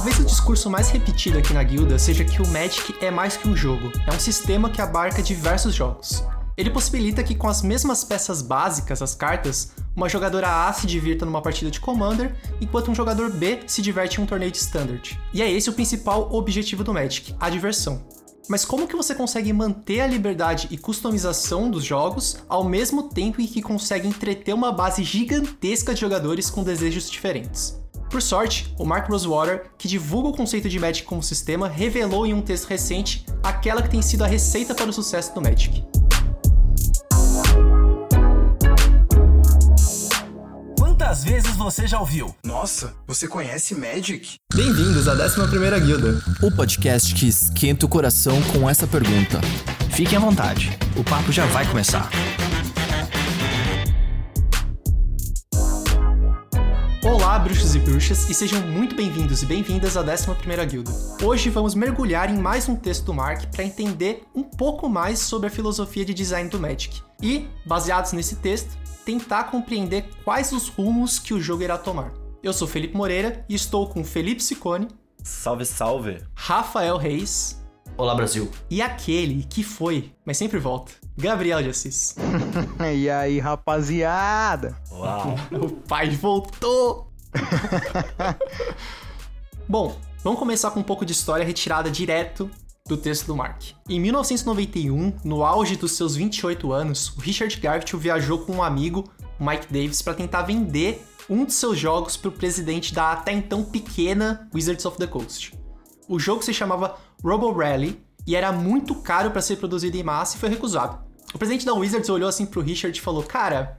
Talvez o discurso mais repetido aqui na guilda seja que o Magic é mais que um jogo, é um sistema que abarca diversos jogos. Ele possibilita que com as mesmas peças básicas, as cartas, uma jogadora A se divirta numa partida de Commander, enquanto um jogador B se diverte em um torneio de Standard. E é esse o principal objetivo do Magic, a diversão. Mas como que você consegue manter a liberdade e customização dos jogos ao mesmo tempo em que consegue entreter uma base gigantesca de jogadores com desejos diferentes? Por sorte, o Mark Rosewater, que divulga o conceito de Magic como sistema, revelou em um texto recente aquela que tem sido a receita para o sucesso do Magic. Quantas vezes você já ouviu? Nossa, você conhece Magic? Bem-vindos à 11ª Guilda. O podcast que esquenta o coração com essa pergunta. Fiquem à vontade, o papo já vai começar. Olá, bruxos e bruxas, e sejam muito bem-vindos e bem-vindas à 11ª Guilda. Hoje vamos mergulhar em mais um texto do Mark para entender um pouco mais sobre a filosofia de design do Magic. E, baseados nesse texto, tentar compreender quais os rumos que o jogo irá tomar. Eu sou Felipe Moreira e estou com Felipe Sicone. Salve, salve! Rafael Reis. Olá, Brasil. E aquele que foi, mas sempre volta, Gabriel de Assis. e aí, rapaziada? Uau! o pai voltou! Bom, vamos começar com um pouco de história retirada direto do texto do Mark. Em 1991, no auge dos seus 28 anos, o Richard Garfield viajou com um amigo, Mike Davis, para tentar vender um de seus jogos para o presidente da até então pequena Wizards of the Coast. O jogo se chamava Robo Rally e era muito caro para ser produzido em massa e foi recusado. O presidente da Wizards olhou assim pro Richard e falou: Cara,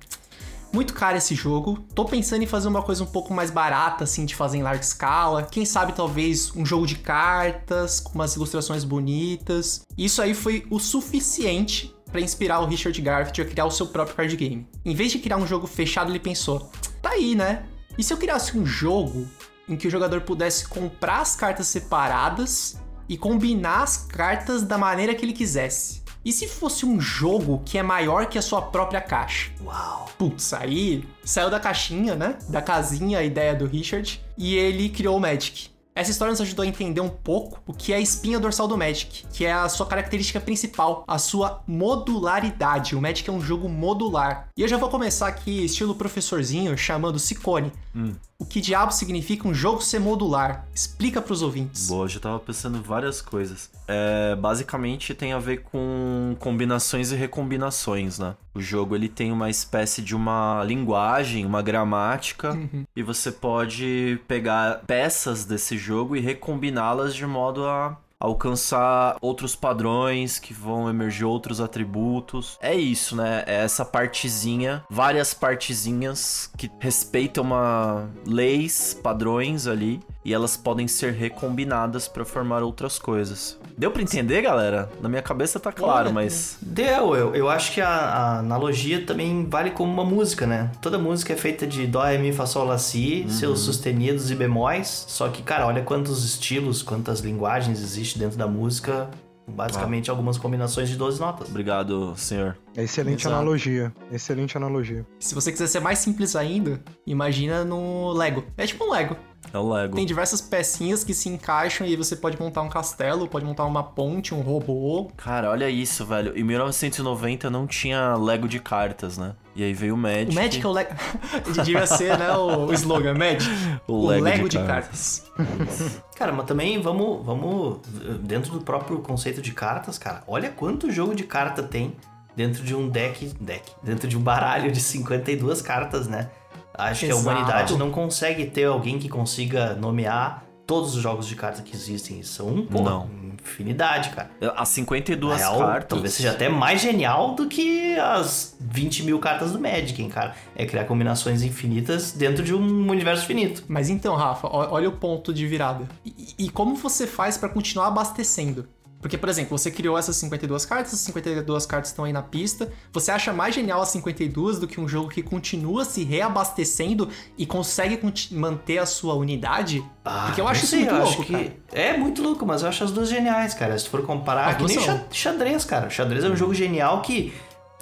muito caro esse jogo. Tô pensando em fazer uma coisa um pouco mais barata, assim, de fazer em larga escala. Quem sabe talvez um jogo de cartas com umas ilustrações bonitas. Isso aí foi o suficiente para inspirar o Richard Garfield a criar o seu próprio card game. Em vez de criar um jogo fechado, ele pensou: tá aí, né? E se eu criasse um jogo em que o jogador pudesse comprar as cartas separadas e combinar as cartas da maneira que ele quisesse? E se fosse um jogo que é maior que a sua própria caixa? Uau! Putz, aí saiu da caixinha, né? Da casinha a ideia do Richard e ele criou o Magic. Essa história nos ajudou a entender um pouco o que é a espinha dorsal do Magic, que é a sua característica principal, a sua modularidade. O Magic é um jogo modular. E eu já vou começar aqui, estilo professorzinho, chamando Sicone. Hum. O que diabo significa um jogo ser modular? Explica para os ouvintes. Boa, eu já tava pensando várias coisas. É, basicamente tem a ver com combinações e recombinações, né? O jogo ele tem uma espécie de uma linguagem, uma gramática, uhum. e você pode pegar peças desse jogo e recombiná-las de modo a alcançar outros padrões que vão emergir outros atributos. É isso, né? É essa partezinha, várias partezinhas que respeitam uma leis, padrões ali e elas podem ser recombinadas para formar outras coisas. Deu para entender, galera? Na minha cabeça tá claro, Olha, mas deu. Eu, eu acho que a, a, analogia também vale como uma música, né? Toda música é feita de dó, ré, mi, fá, sol, lá, si, uhum. seus sustenidos e bemóis. Só que, cara, olha quantos estilos, quantas linguagens existem dentro da música. Basicamente, ah. algumas combinações de 12 notas. Obrigado, senhor. Excelente Exato. analogia. Excelente analogia. Se você quiser ser mais simples ainda, imagina no Lego. É tipo um Lego. É o Lego. Tem diversas pecinhas que se encaixam e você pode montar um castelo, pode montar uma ponte, um robô. Cara, olha isso, velho. Em 1990 não tinha Lego de cartas, né? E aí veio o Magic. O Magic é o Lego. Devia ser, né, o, o slogan, Magic. O, o Lego, Lego, de, de cartas. cartas. cara, mas também vamos, vamos. Dentro do próprio conceito de cartas, cara, olha quanto jogo de carta tem dentro de um deck. deck dentro de um baralho de 52 cartas, né? Acho Exato. que a humanidade não consegue ter alguém que consiga nomear todos os jogos de cartas que existem. São, pô, não. infinidade, cara. As 52 real, cartas. Talvez seja até mais genial do que as 20 mil cartas do Magic, hein, cara. É criar combinações infinitas dentro de um universo finito. Mas então, Rafa, olha o ponto de virada. E, e como você faz para continuar abastecendo? Porque, por exemplo, você criou essas 52 cartas, as 52 cartas estão aí na pista. Você acha mais genial as 52 do que um jogo que continua se reabastecendo e consegue manter a sua unidade? Ah, Porque eu acho isso muito louco, que. É muito louco, mas eu acho as duas geniais, cara. Se for comparar, ah, que nem são. xadrez, cara. Xadrez é um jogo genial que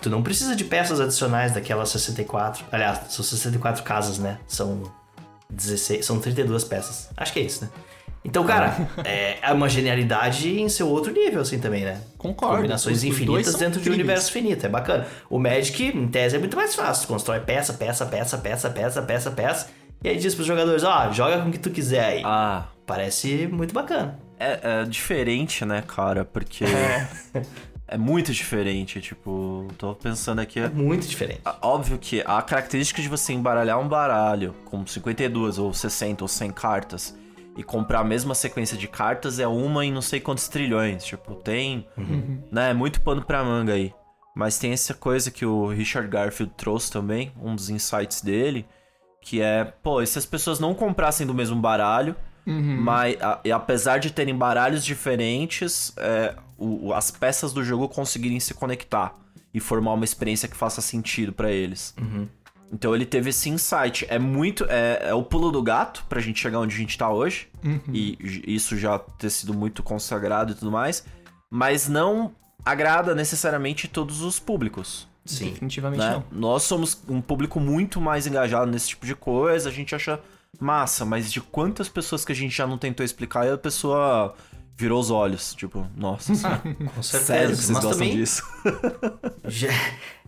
tu não precisa de peças adicionais daquelas 64. Aliás, são 64 casas, né? São 16, são 32 peças. Acho que é isso, né? Então, cara, é, é uma genialidade em seu outro nível, assim, também, né? Concordo. Combinações infinitas dentro de um universo finito, é bacana. O Magic, em tese, é muito mais fácil. Tu constrói peça, peça, peça, peça, peça, peça, peça. E aí diz pros jogadores, ó, joga com o que tu quiser aí. Ah, Parece muito bacana. é, é diferente, né, cara? Porque é. muito diferente. Tipo, tô pensando aqui. É muito diferente. Óbvio que a característica de você embaralhar um baralho com 52 ou 60 ou 100 cartas e comprar a mesma sequência de cartas é uma em não sei quantos trilhões. Tipo, tem, né, muito pano pra manga aí. Mas tem essa coisa que o Richard Garfield trouxe também, um dos insights dele, que é, pô, e se as pessoas não comprassem do mesmo baralho, mas a- e apesar de terem baralhos diferentes, é, o- as peças do jogo conseguirem se conectar e formar uma experiência que faça sentido pra eles. Então ele teve esse insight. É muito. É, é o pulo do gato pra gente chegar onde a gente tá hoje. E j- isso já ter sido muito consagrado e tudo mais. Mas não agrada necessariamente todos os públicos. Sim. Definitivamente né? não. Nós somos um público muito mais engajado nesse tipo de coisa, a gente acha massa, mas de quantas pessoas que a gente já não tentou explicar e a pessoa virou os olhos, tipo, nossa senhora, Com certeza. sério que vocês Mas gostam também, disso? Já,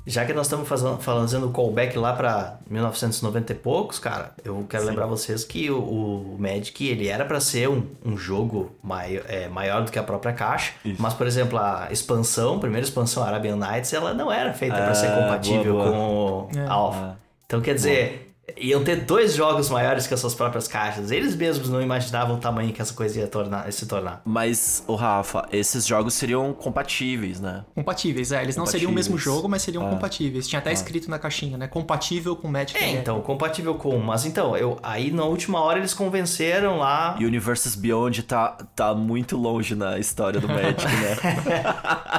já que nós estamos fazendo, fazendo o callback lá pra 1990 e poucos, cara, eu quero lembrar vocês que o, o Magic, ele era pra ser um, um jogo mai, é, maior do que a própria caixa, Isso. mas, por exemplo, a expansão, a primeira expansão Arabian Nights, ela não era feita pra ser É, compatível boa, boa. com o É. Alpha. Então, quer dizer... Iam ter dois jogos maiores que as suas próprias caixas. Eles mesmos não imaginavam o tamanho que essa coisa ia tornar, se tornar. Mas, o Rafa, esses jogos seriam compatíveis, né? Compatíveis, é. Eles não seriam o mesmo Compatíveis. jogo, mas seriam Ah. compatíveis. Tinha até escrito na caixinha, né? Compatível com Magic. É, então, compatível com. Mas então, eu aí na última hora eles convenceram lá. E Universes Beyond tá, tá muito longe na história do Magic, né?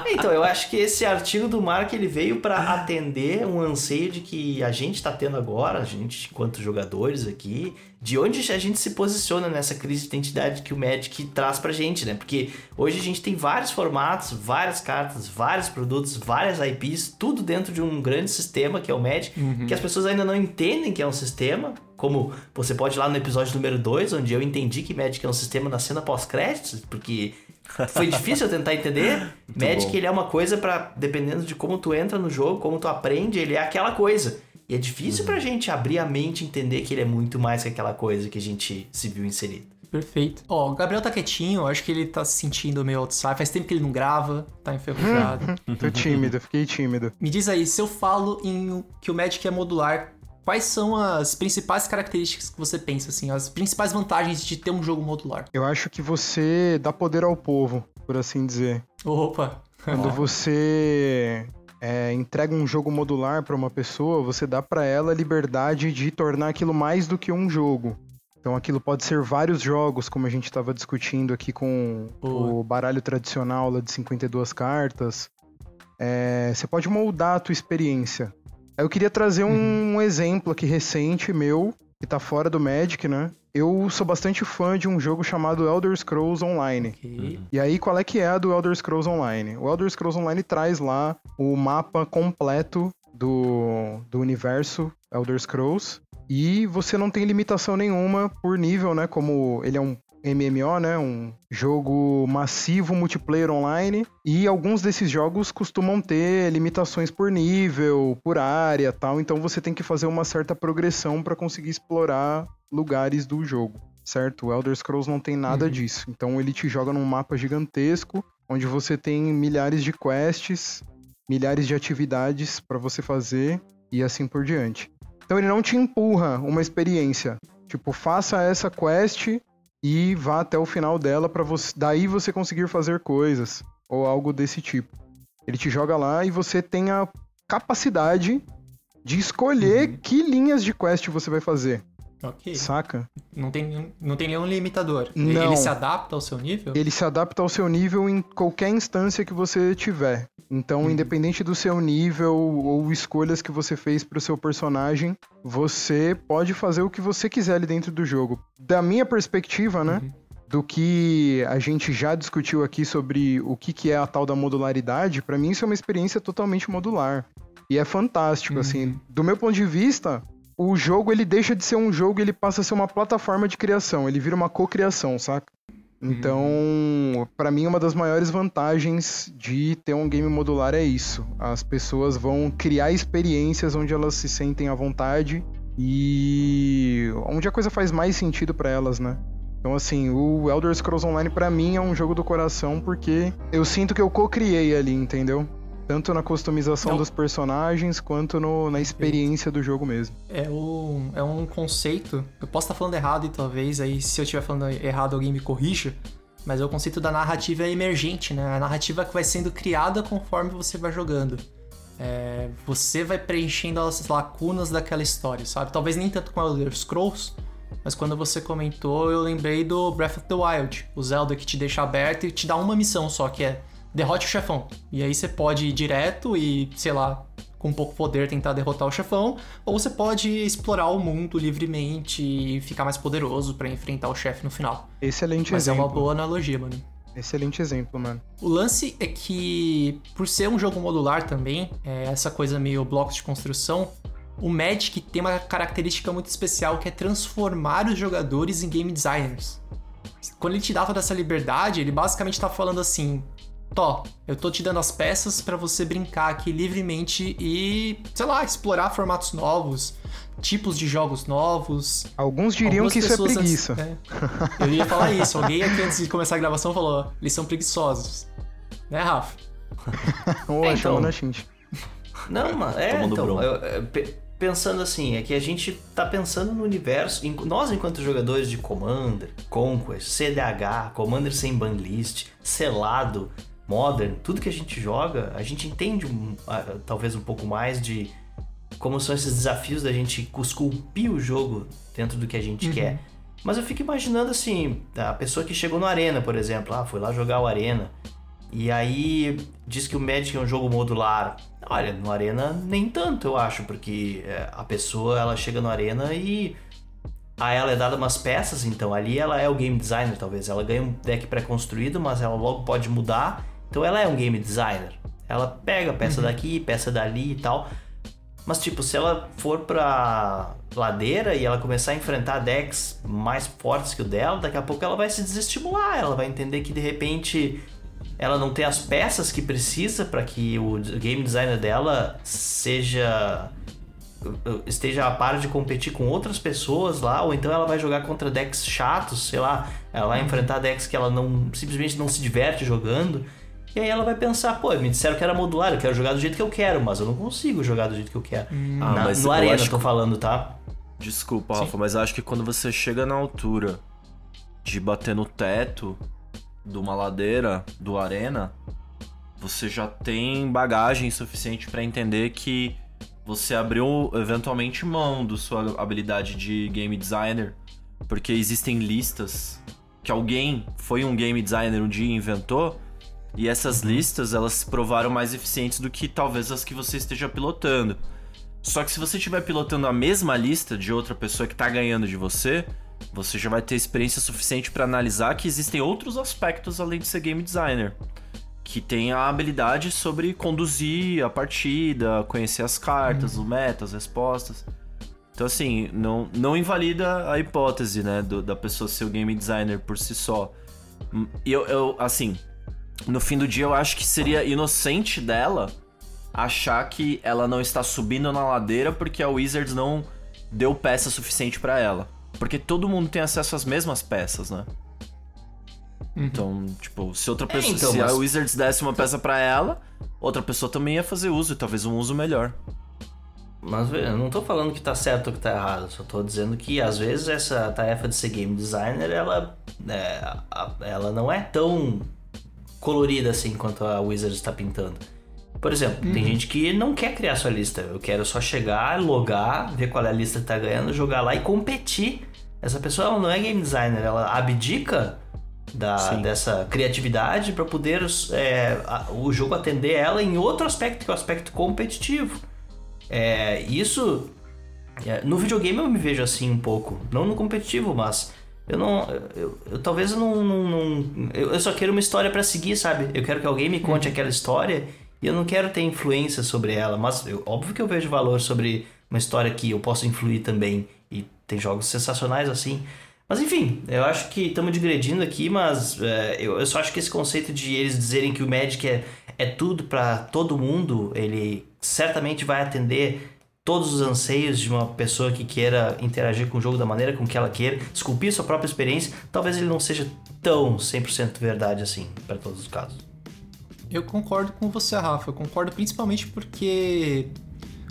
Então, eu acho que esse artigo do Mark ele veio pra atender um anseio de que a gente tá tendo agora, a gente, enquanto jogadores aqui, de onde a gente se posiciona nessa crise de identidade que o Magic traz pra gente, né? Porque hoje a gente tem vários formatos, várias cartas, vários produtos, várias IPs, tudo dentro de um grande sistema que é o Magic, que as pessoas ainda não entendem que é um sistema. Como você pode ir lá no episódio número 2, onde eu entendi que Magic é um sistema na cena pós-créditos, porque foi difícil eu tentar entender. Magic bom. ele é uma coisa pra dependendo de como tu entra no jogo, como tu aprende, ele é aquela coisa. E é difícil pra gente abrir a mente e entender que ele é muito mais que aquela coisa que a gente se viu inserido. Perfeito. Ó, o Gabriel tá quietinho, eu acho que ele tá se sentindo meio outside. Faz tempo que ele não grava, tá enferrujado. Tô tímido, fiquei tímido. Me diz aí, se eu falo em que o Magic é modular, quais são as principais características que você pensa, assim, as principais vantagens de ter um jogo modular? Eu acho que você dá poder ao povo, por assim dizer. Opa! Quando você é, entrega um jogo modular pra uma pessoa, você dá pra ela a liberdade de tornar aquilo mais do que um jogo. Então aquilo pode ser vários jogos, como a gente estava discutindo aqui com Boa. o baralho tradicional lá de 52 cartas. É, você pode moldar a tua experiência. Eu queria trazer um, exemplo aqui recente meu, que tá fora do Magic, né? Eu sou bastante fã de um jogo chamado Elder Scrolls Online. Ok. E aí, qual é que é a do Elder Scrolls Online? O Elder Scrolls Online traz lá o mapa completo do, do universo Elder Scrolls. E você não tem limitação nenhuma por nível, né? Como ele é um MMO, né? Um jogo massivo multiplayer online. E alguns desses jogos costumam ter limitações por nível, por área tal. Então você tem que fazer uma certa progressão para conseguir explorar lugares do jogo certo? O Elder Scrolls não tem nada disso. Então ele te joga num mapa gigantesco, onde você tem milhares de quests, milhares de atividades para você fazer e assim por diante. Então ele não te empurra uma experiência. Tipo, faça essa quest e vá até o final dela para você, daí você conseguir fazer coisas ou algo desse tipo. Ele te joga lá e você tem a capacidade de escolher que linhas de quest você vai fazer, Ok. saca? Não tem, não tem nenhum limitador. Não. Ele se adapta ao seu nível? Ele se adapta ao seu nível em qualquer instância que você tiver. Então, independente do seu nível ou escolhas que você fez pro seu personagem, você pode fazer o que você quiser ali dentro do jogo. Da minha perspectiva, né? Do que a gente já discutiu aqui sobre o que, que é a tal da modularidade, pra mim isso é uma experiência totalmente modular. E é fantástico, assim. Do meu ponto de vista, o jogo ele deixa de ser um jogo e ele passa a ser uma plataforma de criação. Ele vira uma cocriação, saca? Então, pra mim, uma das maiores vantagens de ter um game modular é isso. As pessoas vão criar experiências onde elas se sentem à vontade e onde a coisa faz mais sentido pra elas, né? Então, assim, o Elder Scrolls Online pra mim é um jogo do coração porque eu sinto que eu co-criei ali, entendeu? Tanto na customização Não. dos personagens quanto no- na experiência do jogo mesmo. É um, é um conceito. Eu posso estar falando errado e talvez aí, se eu estiver falando errado, alguém me corrija. Mas é o conceito da narrativa emergente, né? A narrativa que vai sendo criada conforme você vai jogando. É, você vai preenchendo as lacunas daquela história, sabe? Talvez nem tanto com Elder Scrolls, mas quando você comentou, eu lembrei do Breath of the Wild, o Zelda que te deixa aberto e te dá uma missão só, que é derrote o chefão. E aí você pode ir direto e, sei lá, com pouco poder tentar derrotar o chefão, ou você pode explorar o mundo livremente e ficar mais poderoso pra enfrentar o chefe no final. Excelente Mas é exemplo. uma boa analogia, mano. Excelente exemplo, mano. O lance é que, por ser um jogo modular também, é, essa coisa meio blocos de construção, o Magic tem uma característica muito especial que é transformar os jogadores em game designers. Quando ele te dá toda essa liberdade, ele basicamente tá falando assim: Tó, eu tô te dando as peças pra você brincar aqui livremente e, sei lá, explorar formatos novos, tipos de jogos novos, Alguns diriam Algumas que isso é preguiça. antes- é. Eu ia falar isso. Alguém aqui antes de começar a gravação falou: eles são preguiçosos. Né, Rafa? Ou É, então. chamando a Shinji. Não, mano, é, então, eu- eu pe- pensando assim, é que a gente tá pensando no universo, em- nós enquanto jogadores de Commander, Conquest, CDH, Commander sem banlist, selado, Modern, tudo que a gente joga, a gente entende um- ah, talvez um pouco mais de como são esses desafios da gente esculpir o jogo dentro do que a gente quer. Mas eu fico imaginando assim, a pessoa que chegou no Arena, por exemplo, ah, foi lá jogar o Arena. E aí diz que o Magic é um jogo modular. Olha, no Arena nem tanto, eu acho, porque é, a pessoa ela chega no Arena e a ela é dada umas peças, então ali ela é o game designer, talvez. Ela ganha um deck pré-construído, mas ela logo pode mudar. Então ela é um game designer. Ela pega peça daqui, peça dali e tal. Mas, tipo, se ela for pra ladeira e ela começar a enfrentar decks mais fortes que o dela, daqui a pouco ela vai se desestimular. Ela vai entender que de repente ela não tem as peças que precisa para que o game designer dela seja esteja a par de competir com outras pessoas lá, ou então ela vai jogar contra decks chatos, sei lá, ela vai enfrentar decks que ela não simplesmente não se diverte jogando. E aí ela vai pensar, pô, me disseram que era modular, eu quero jogar do jeito que eu quero, mas eu não consigo jogar do jeito que eu quero. Ah, Na- mas no eu Arena, acho tô falando, tá? Desculpa, Rafa, mas acho que quando você chega na altura de bater no teto de uma ladeira do arena, você já tem bagagem suficiente pra entender que você abriu eventualmente mão da sua habilidade de game designer, porque existem listas que alguém foi um game designer um dia e inventou, e essas listas elas se provaram mais eficientes do que talvez as que você esteja pilotando. Só que se você estiver pilotando a mesma lista de outra pessoa que tá ganhando de você, você já vai ter experiência suficiente para analisar que existem outros aspectos além de ser game designer. Que tem a habilidade sobre conduzir a partida, conhecer as cartas, o meta, as respostas. Então, assim, não, não invalida a hipótese, né, do- da pessoa ser o game designer por si só. Eu, eu, assim, no fim do dia eu acho que seria inocente dela achar que ela não está subindo na ladeira porque a Wizards não deu peça suficiente pra ela. Porque todo mundo tem acesso às mesmas peças, né? Então, tipo, se outra pessoa, então, se mas- a Wizards desse uma peça pra ela, outra pessoa também ia fazer uso, e talvez um uso melhor. Mas eu não tô falando que tá certo ou que tá errado, só tô dizendo que às vezes essa tarefa de ser game designer, ela, é, ela não é tão colorida assim quanto a Wizard está pintando. Por exemplo, tem gente que não quer criar sua lista. Eu quero só chegar, logar, ver qual é a lista que tá ganhando, jogar lá e competir. Essa pessoa não é game designer, ela abdica da, Sim. dessa criatividade para poder é, a- o jogo atender ela em outro aspecto, que é o aspecto competitivo. É, isso. é, no videogame eu me vejo assim um pouco. Não no competitivo, mas. Eu não. Eu, eu- talvez eu não. não- não- eu, eu só quero uma história pra seguir, sabe? Eu quero que alguém me conte aquela história e eu não quero ter influência sobre ela. Mas eu- óbvio que eu vejo valor sobre uma história que eu posso influir também. E tem jogos sensacionais assim. Mas enfim, eu acho que estamos digredindo aqui, mas é, eu, eu só acho que esse conceito de eles dizerem que o Magic é, é tudo para todo mundo, ele certamente vai atender todos os anseios de uma pessoa que queira interagir com o jogo da maneira com que ela queira, esculpir sua própria experiência, talvez ele não seja tão 100% verdade assim para todos os casos. Eu concordo com você, Rafa. Eu concordo principalmente porque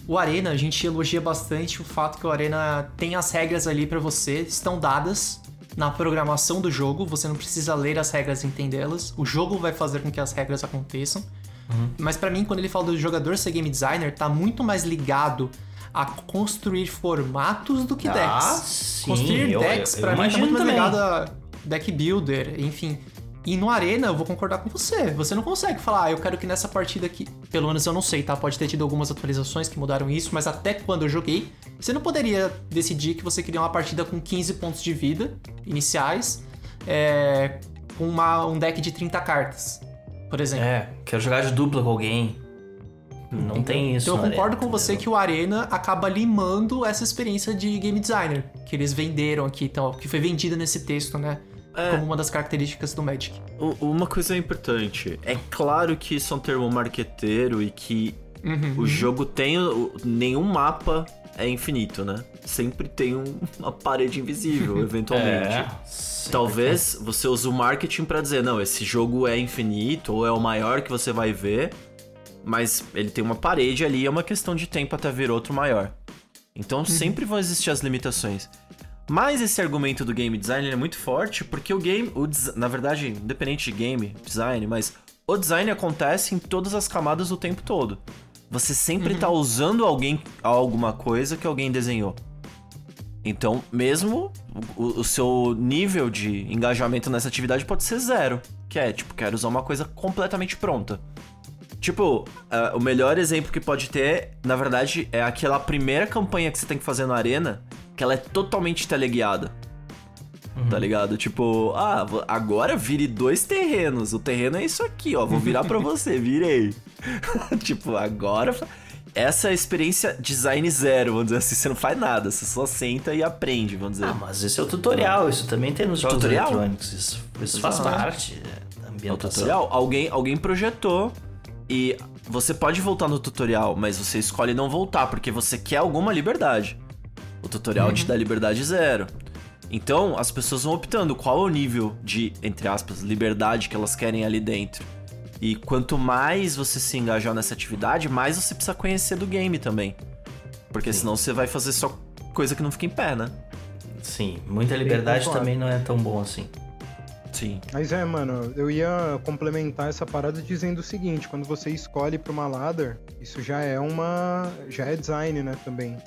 o Arena, a gente elogia bastante o fato que o Arena tem as regras ali para você, estão dadas na programação do jogo, você não precisa ler as regras e entendê-las. O jogo vai fazer com que as regras aconteçam. Uhum. Mas para mim, quando ele fala do jogador ser game designer, tá muito mais ligado a construir formatos do que Ah, decks. sim, construir eu- decks, eu- eu pra mim, tá muito mais ligado a deck builder, enfim. E no Arena, eu vou concordar com você. Você não consegue falar, ah, eu quero que nessa partida aqui. Pelo menos eu não sei, tá? Pode ter tido algumas atualizações que mudaram isso, mas até quando eu joguei, você não poderia decidir que você queria uma partida com 15 pontos de vida iniciais, é, com uma- um deck de 30 cartas, por exemplo. É, quero jogar de dupla com alguém. Não tem isso. Então eu concordo Arena, com você entendeu? que o Arena acaba limando essa experiência de game designer que eles venderam aqui, então, que foi vendida nesse texto, né? É. Como uma das características do Magic. Uma coisa importante. É claro que isso é um termo marqueteiro e que Uhum. o jogo tem. Nenhum mapa é infinito, né? Sempre tem um- uma parede invisível, eventualmente. É, Talvez você use o marketing pra dizer, não, esse jogo é infinito ou é o maior que você vai ver, mas ele tem uma parede ali, é uma questão de tempo até vir outro maior. Então sempre vão existir as limitações. Mas esse argumento do game design ele é muito forte porque o game, o des- na verdade, independente de game design, mas o design acontece em todas as camadas o tempo todo. Você sempre tá usando alguém alguma coisa que alguém desenhou. Então, mesmo o, o seu nível de engajamento nessa atividade pode ser zero. Que é, tipo, quero usar uma coisa completamente pronta. Tipo, ah, o melhor exemplo que pode ter, na verdade, é aquela primeira campanha que você tem que fazer na arena, que ela é totalmente teleguiada. Tá ligado? Tipo, ah, agora vire dois terrenos. O terreno é isso aqui, ó. Vou virar pra você, virei. tipo, agora. Essa é a experiência design zero, vamos dizer assim. Você não faz nada, você só senta e aprende, vamos dizer. Ah, mas esse é o tutorial, isso também tem nos jogos Tutorial? eletrônicos. Isso, isso faz parte é, da É o ambientação. tutorial. Alguém, alguém projetou e você pode voltar no tutorial, mas você escolhe não voltar porque você quer alguma liberdade. O tutorial te dá liberdade zero. Então, as pessoas vão optando qual é o nível de, entre aspas, liberdade que elas querem ali dentro. E quanto mais você se engajar nessa atividade, mais você precisa conhecer do game também. Porque senão você vai fazer só coisa que não fica em pé, né? Sim, muita liberdade também não é tão bom assim. Sim. Mas é, mano, eu ia complementar essa parada dizendo o seguinte, quando você escolhe pra uma ladder, isso já é uma. já é design, né, também.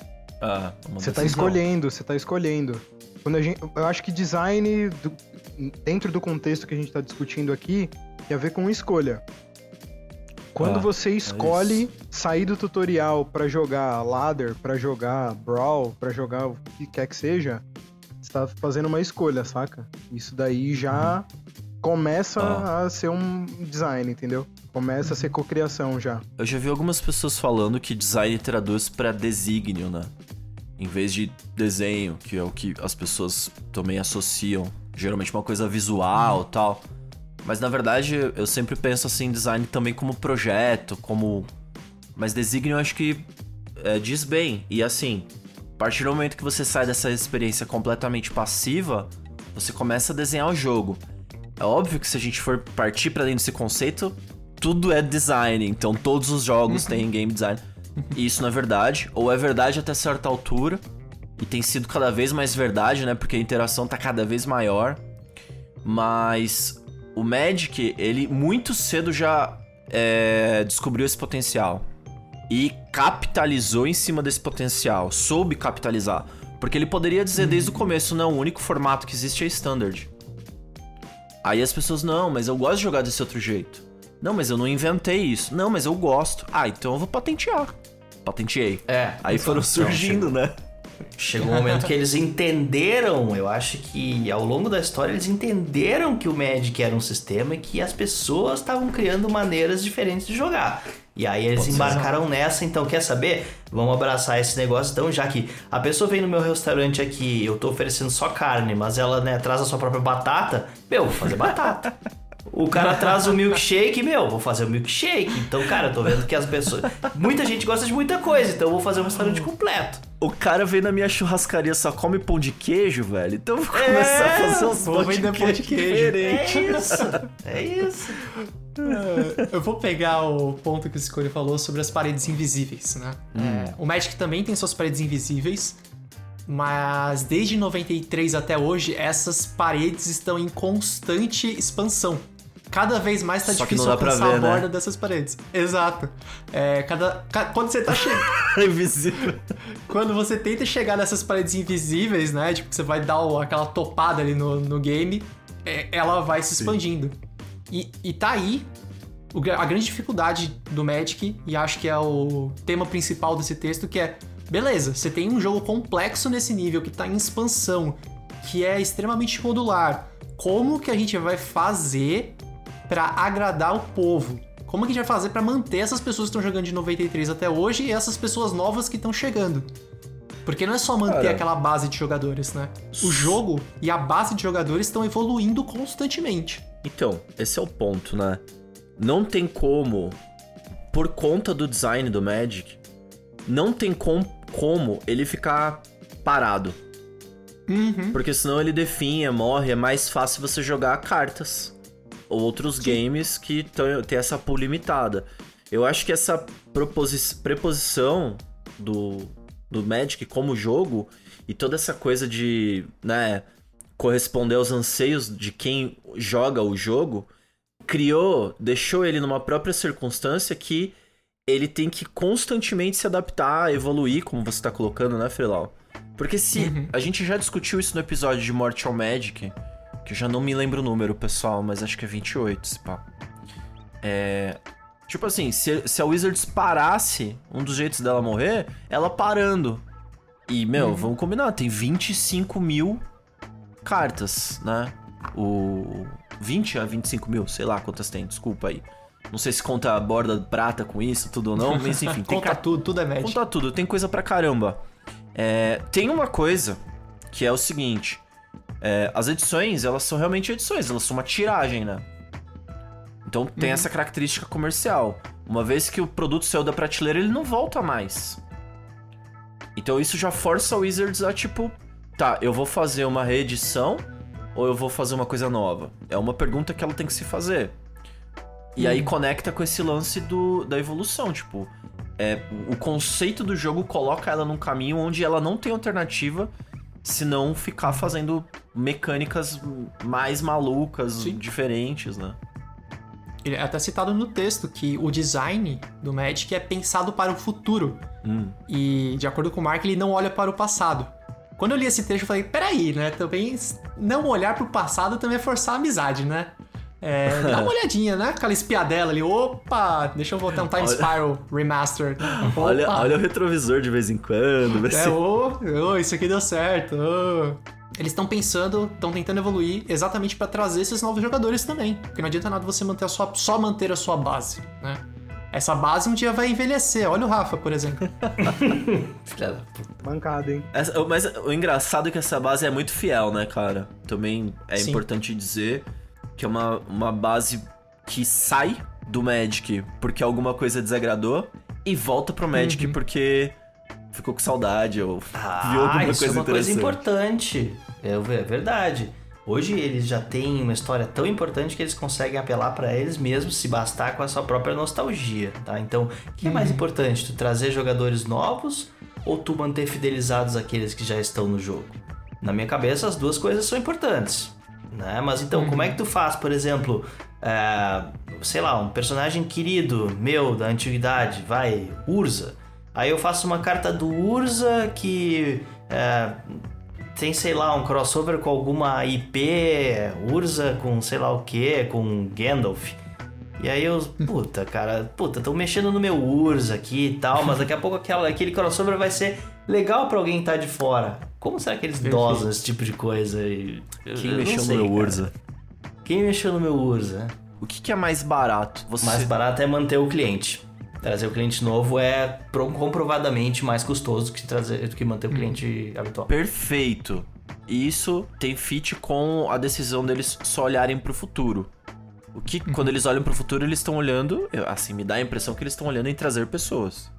Ah, uma Você tá escolhendo, você tá escolhendo. Quando a gente, eu acho que design, do- dentro do contexto que a gente tá discutindo aqui, tem a ver com escolha. Quando Ah, você escolhe sair do tutorial pra jogar ladder, pra jogar brawl, pra jogar o que quer que seja, você tá fazendo uma escolha, saca? Isso daí já começa Ah. a ser um design, entendeu? Começa a ser cocriação já. Eu já vi algumas pessoas falando que design traduz pra desígnio, né? Em vez de desenho, que é o que as pessoas também associam. Geralmente uma coisa visual e tal. Mas na verdade eu sempre penso assim, design também como projeto, como. Mas desígnio eu acho que é, diz bem. E assim, a partir do momento que você sai dessa experiência completamente passiva, você começa a desenhar o jogo. É óbvio que se a gente for partir pra dentro desse conceito, tudo é design, então todos os jogos têm game design. E isso não é verdade, ou é verdade até certa altura, e tem sido cada vez mais verdade, né? Porque a interação tá cada vez maior. Mas o Magic, ele muito cedo já é, descobriu esse potencial. E capitalizou em cima desse potencial, soube capitalizar. Porque ele poderia dizer desde o começo, não, o único formato que existe é standard. Aí as pessoas, não, mas eu gosto de jogar desse outro jeito. Não, mas eu não inventei isso. Não, mas eu gosto. Ah, então eu vou patentear. Patenteei. É. Aí foram Então, surgindo, né? Chegou um momento que eles entenderam, eu acho que ao longo da história eles entenderam que o Magic era um sistema e que as pessoas estavam criando maneiras diferentes de jogar. E aí eles embarcaram nessa, então quer saber? Vamos abraçar esse negócio, então, já que a pessoa vem no meu restaurante aqui, eu tô oferecendo só carne, mas ela, né, traz a sua própria batata, meu, vou fazer batata. O cara traz o milkshake, meu, vou fazer o milkshake. Então, cara, eu tô vendo que as pessoas. Muita gente gosta de muita coisa, então eu vou fazer um restaurante completo. O cara vem na minha churrascaria só come pão de queijo, velho. Então eu vou começar a fazer uns vou pão de, vender pão de queijo queijo. diferentes. É isso. É isso. É, Eu vou pegar o ponto que o Scone falou sobre as paredes invisíveis, né? É, o Magic também tem suas paredes invisíveis, mas desde 93 até hoje, essas paredes estão em constante expansão. Cada vez mais tá Só difícil alcançar ver, a né? borda dessas paredes. Exato. É, cada, ca- quando você tá chegando. Invisível. Quando você tenta chegar nessas paredes invisíveis, né? Tipo, que você vai dar o- aquela topada ali no, no game, é, ela vai se expandindo. E, e tá aí o a grande dificuldade do Magic, e acho que é o tema principal desse texto, que é, beleza, você tem um jogo complexo nesse nível, que tá em expansão, que é extremamente modular. Como que a gente vai fazer pra agradar o povo? Como que a gente vai fazer pra manter essas pessoas que estão jogando de 93 até hoje e essas pessoas novas que estão chegando? Porque não é só manter Cara. aquela base de jogadores, né? O jogo e a base de jogadores estão evoluindo constantemente. Então, esse é o ponto, né? Não tem como, por conta do design do Magic, não tem com, como ele ficar parado. Uhum. Porque senão ele definha, morre, é mais fácil você jogar cartas. Ou outros games que tem essa pool limitada. Eu acho que essa preposição do, do Magic como jogo e toda essa coisa de, né, corresponder aos anseios de quem joga o jogo, criou, deixou ele numa própria circunstância que ele tem que constantemente se adaptar, evoluir, como você tá colocando, né, Frelau? Porque se Uhum. a gente já discutiu isso no episódio de Mortal Magic, que eu já não me lembro o número, pessoal, mas acho que é 28, se pá. É. Tipo assim, se, se a Wizards parasse, um dos jeitos dela morrer, ela parando. E, meu, vamos combinar, tem 25 mil cartas, né? O. 20 a 25 mil, sei lá quantas tem, desculpa aí. Não sei se conta a borda prata com isso, tudo ou não, mas enfim, Conta tudo, tudo é Magic. Conta tudo, tem coisa pra caramba. É, tem uma coisa que é o seguinte: é, as edições, elas são realmente edições, elas são uma tiragem, né? Então tem essa característica comercial. Uma vez que o produto saiu da prateleira, ele não volta mais. Então isso já força a Wizards a tipo, tá, eu vou fazer uma reedição ou eu vou fazer uma coisa nova? É uma pergunta que ela tem que se fazer. E aí conecta com esse lance do, da evolução, tipo, é, o conceito do jogo coloca ela num caminho onde ela não tem alternativa se não ficar fazendo mecânicas mais malucas, Sim. diferentes, né? Ele é até citado no texto que o design do Magic é pensado para o futuro. Hum. E, de acordo com o Mark, ele não olha para o passado. Quando eu li esse texto, eu falei, peraí, né? Também não olhar para o passado também é forçar a amizade, né? É, dá uma olhadinha, né? Aquela espiadela ali. Opa, deixa eu voltar um Time Olha- Spiral Remastered. Opa. Olha, olha o retrovisor de vez em quando. É, ô, ô, isso aqui deu certo. ô. Eles estão pensando, estão tentando evoluir exatamente para trazer esses novos jogadores também. Porque não adianta nada você manter a sua, só manter a sua base, né? Essa base um dia vai envelhecer. Olha o Rafa, por exemplo. Filha da puta. Mancada, hein? Essa- mas o engraçado é que essa base é muito fiel, né, cara? Também é Sim. importante dizer que é uma, uma base que sai do Magic porque alguma coisa desagradou e volta pro Magic porque ficou com saudade ou viu alguma Ah, isso coisa é uma coisa importante. É, é verdade. Hoje eles já têm uma história tão importante que eles conseguem apelar pra eles mesmos se bastar com a sua própria nostalgia, tá? Então, o que é mais importante, tu trazer jogadores novos ou tu manter fidelizados aqueles que já estão no jogo? Na minha cabeça, as duas coisas são importantes, né? Mas então, como é que tu faz, por exemplo, é, sei lá, um personagem querido meu da antiguidade, vai, Urza. Aí eu faço uma carta do Urza que é, tem, sei lá, um crossover com alguma IP, Urza com sei lá o que, com Gandalf. E aí eu, puta, cara, puta, tô mexendo no meu Urza aqui e tal, mas daqui a pouco aquela, aquele crossover vai ser legal pra alguém que tá de fora. Como será que eles dosam esse tipo de coisa? E- Quem eu mexeu sei, no meu cara. Urza? Quem mexeu no meu Urza? O que, que é mais barato? Você... Mais barato é manter o cliente. Trazer o cliente novo é pro- comprovadamente mais custoso que trazer do que manter o cliente habitual. Perfeito. E isso tem fit com a decisão deles só olharem pro futuro. O que, quando eles olham pro futuro, eles estão olhando, assim, me dá a impressão que eles estão olhando em trazer pessoas.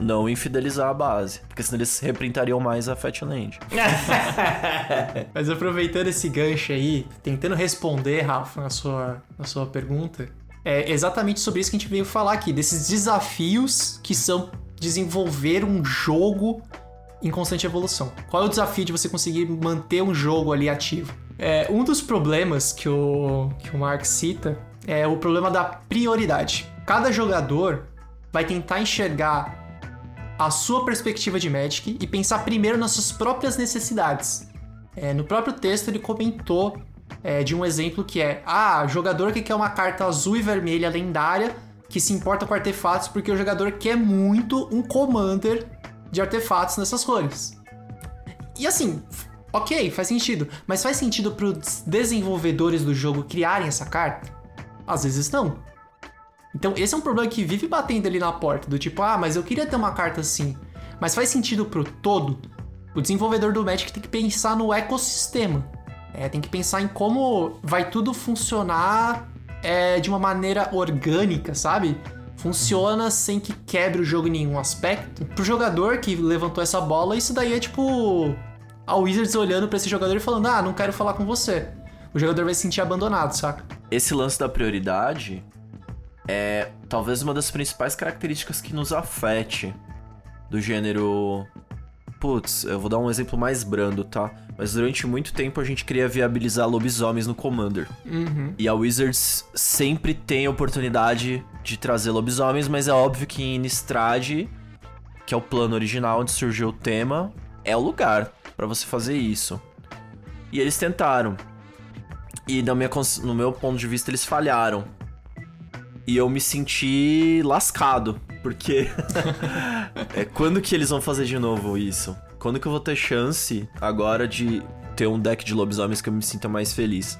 Não em fidelizar a base. Porque senão eles reprintariam mais a Fatland. Mas aproveitando esse gancho aí, tentando responder, Rafa, na sua, na sua pergunta, é exatamente sobre isso que a gente veio falar aqui, desses desafios que são desenvolver um jogo em constante evolução. Qual é o desafio de você conseguir manter um jogo ali ativo? É, um dos problemas que o, que o Mark cita é o problema da prioridade. Cada jogador vai tentar enxergar a sua perspectiva de Magic e pensar primeiro nas suas próprias necessidades. É, no próprio texto ele comentou é, de um exemplo que é: ah, jogador que quer uma carta azul e vermelha lendária que se importa com artefatos porque o jogador quer muito um commander de artefatos nessas cores. E assim, ok, faz sentido, mas faz sentido para os desenvolvedores do jogo criarem essa carta? Às vezes não. Então, esse é um problema que vive batendo ali na porta, do tipo, ah, mas eu queria ter uma carta assim. Mas faz sentido pro todo? O desenvolvedor do Magic tem que pensar no ecossistema. É, tem que pensar em como vai tudo funcionar é, de uma maneira orgânica, sabe? Funciona sem que quebre o jogo em nenhum aspecto. Pro jogador que levantou essa bola, isso daí é tipo a Wizards olhando pra esse jogador e falando: Ah, não quero falar com você. O jogador vai se sentir abandonado, saca? Esse lance da prioridade é talvez uma das principais características que nos afete do gênero. Putz, eu vou dar um exemplo mais brando, tá? Mas durante muito tempo a gente queria viabilizar lobisomens no Commander. E a Wizards sempre tem a oportunidade de trazer lobisomens, mas é óbvio que em Innistrad, que é o plano original onde surgiu o tema, é o lugar pra você fazer isso. E eles tentaram. E no meu ponto de vista, eles falharam. E eu me senti lascado. Porque. é, quando que eles vão fazer de novo isso? Quando que eu vou ter chance agora de ter um deck de lobisomens que eu me sinta mais feliz?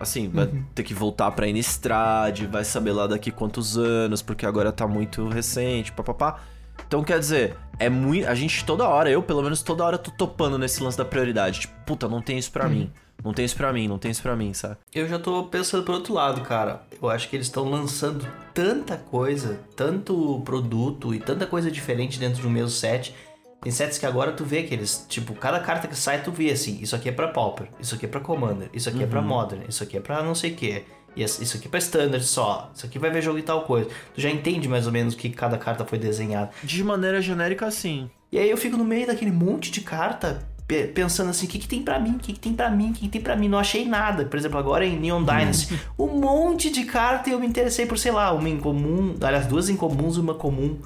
Assim, vai ter que voltar pra Innistrad, vai saber lá daqui quantos anos, porque agora tá muito recente, papapá. Então, quer dizer, é muito. A gente toda hora, eu pelo menos toda hora tô topando nesse lance da prioridade. Tipo, puta, não tem isso pra mim. Não tem isso pra mim, não tem isso pra mim, sabe? Eu já tô pensando por outro lado, cara. Eu acho que eles estão lançando tanta coisa, tanto produto e tanta coisa diferente dentro de um mesmo set. Tem sets que agora tu vê que eles, tipo, cada carta que sai tu vê assim, isso aqui é pra Pauper, isso aqui é pra Commander, isso aqui é pra Modern, isso aqui é pra não sei o que. Esse- isso aqui é pra Standard só, isso aqui vai ver jogo e tal coisa. Tu já entende mais ou menos que cada carta foi desenhada. De maneira genérica, sim. E aí eu fico no meio daquele monte de carta, pensando assim, o que, que tem pra mim? O que, que tem pra mim? O que, que tem pra mim? Não achei nada. Por exemplo, agora em Neon Dynasty, um monte de carta e eu me interessei por, sei lá, uma em comum, aliás, duas em comuns e uma comum.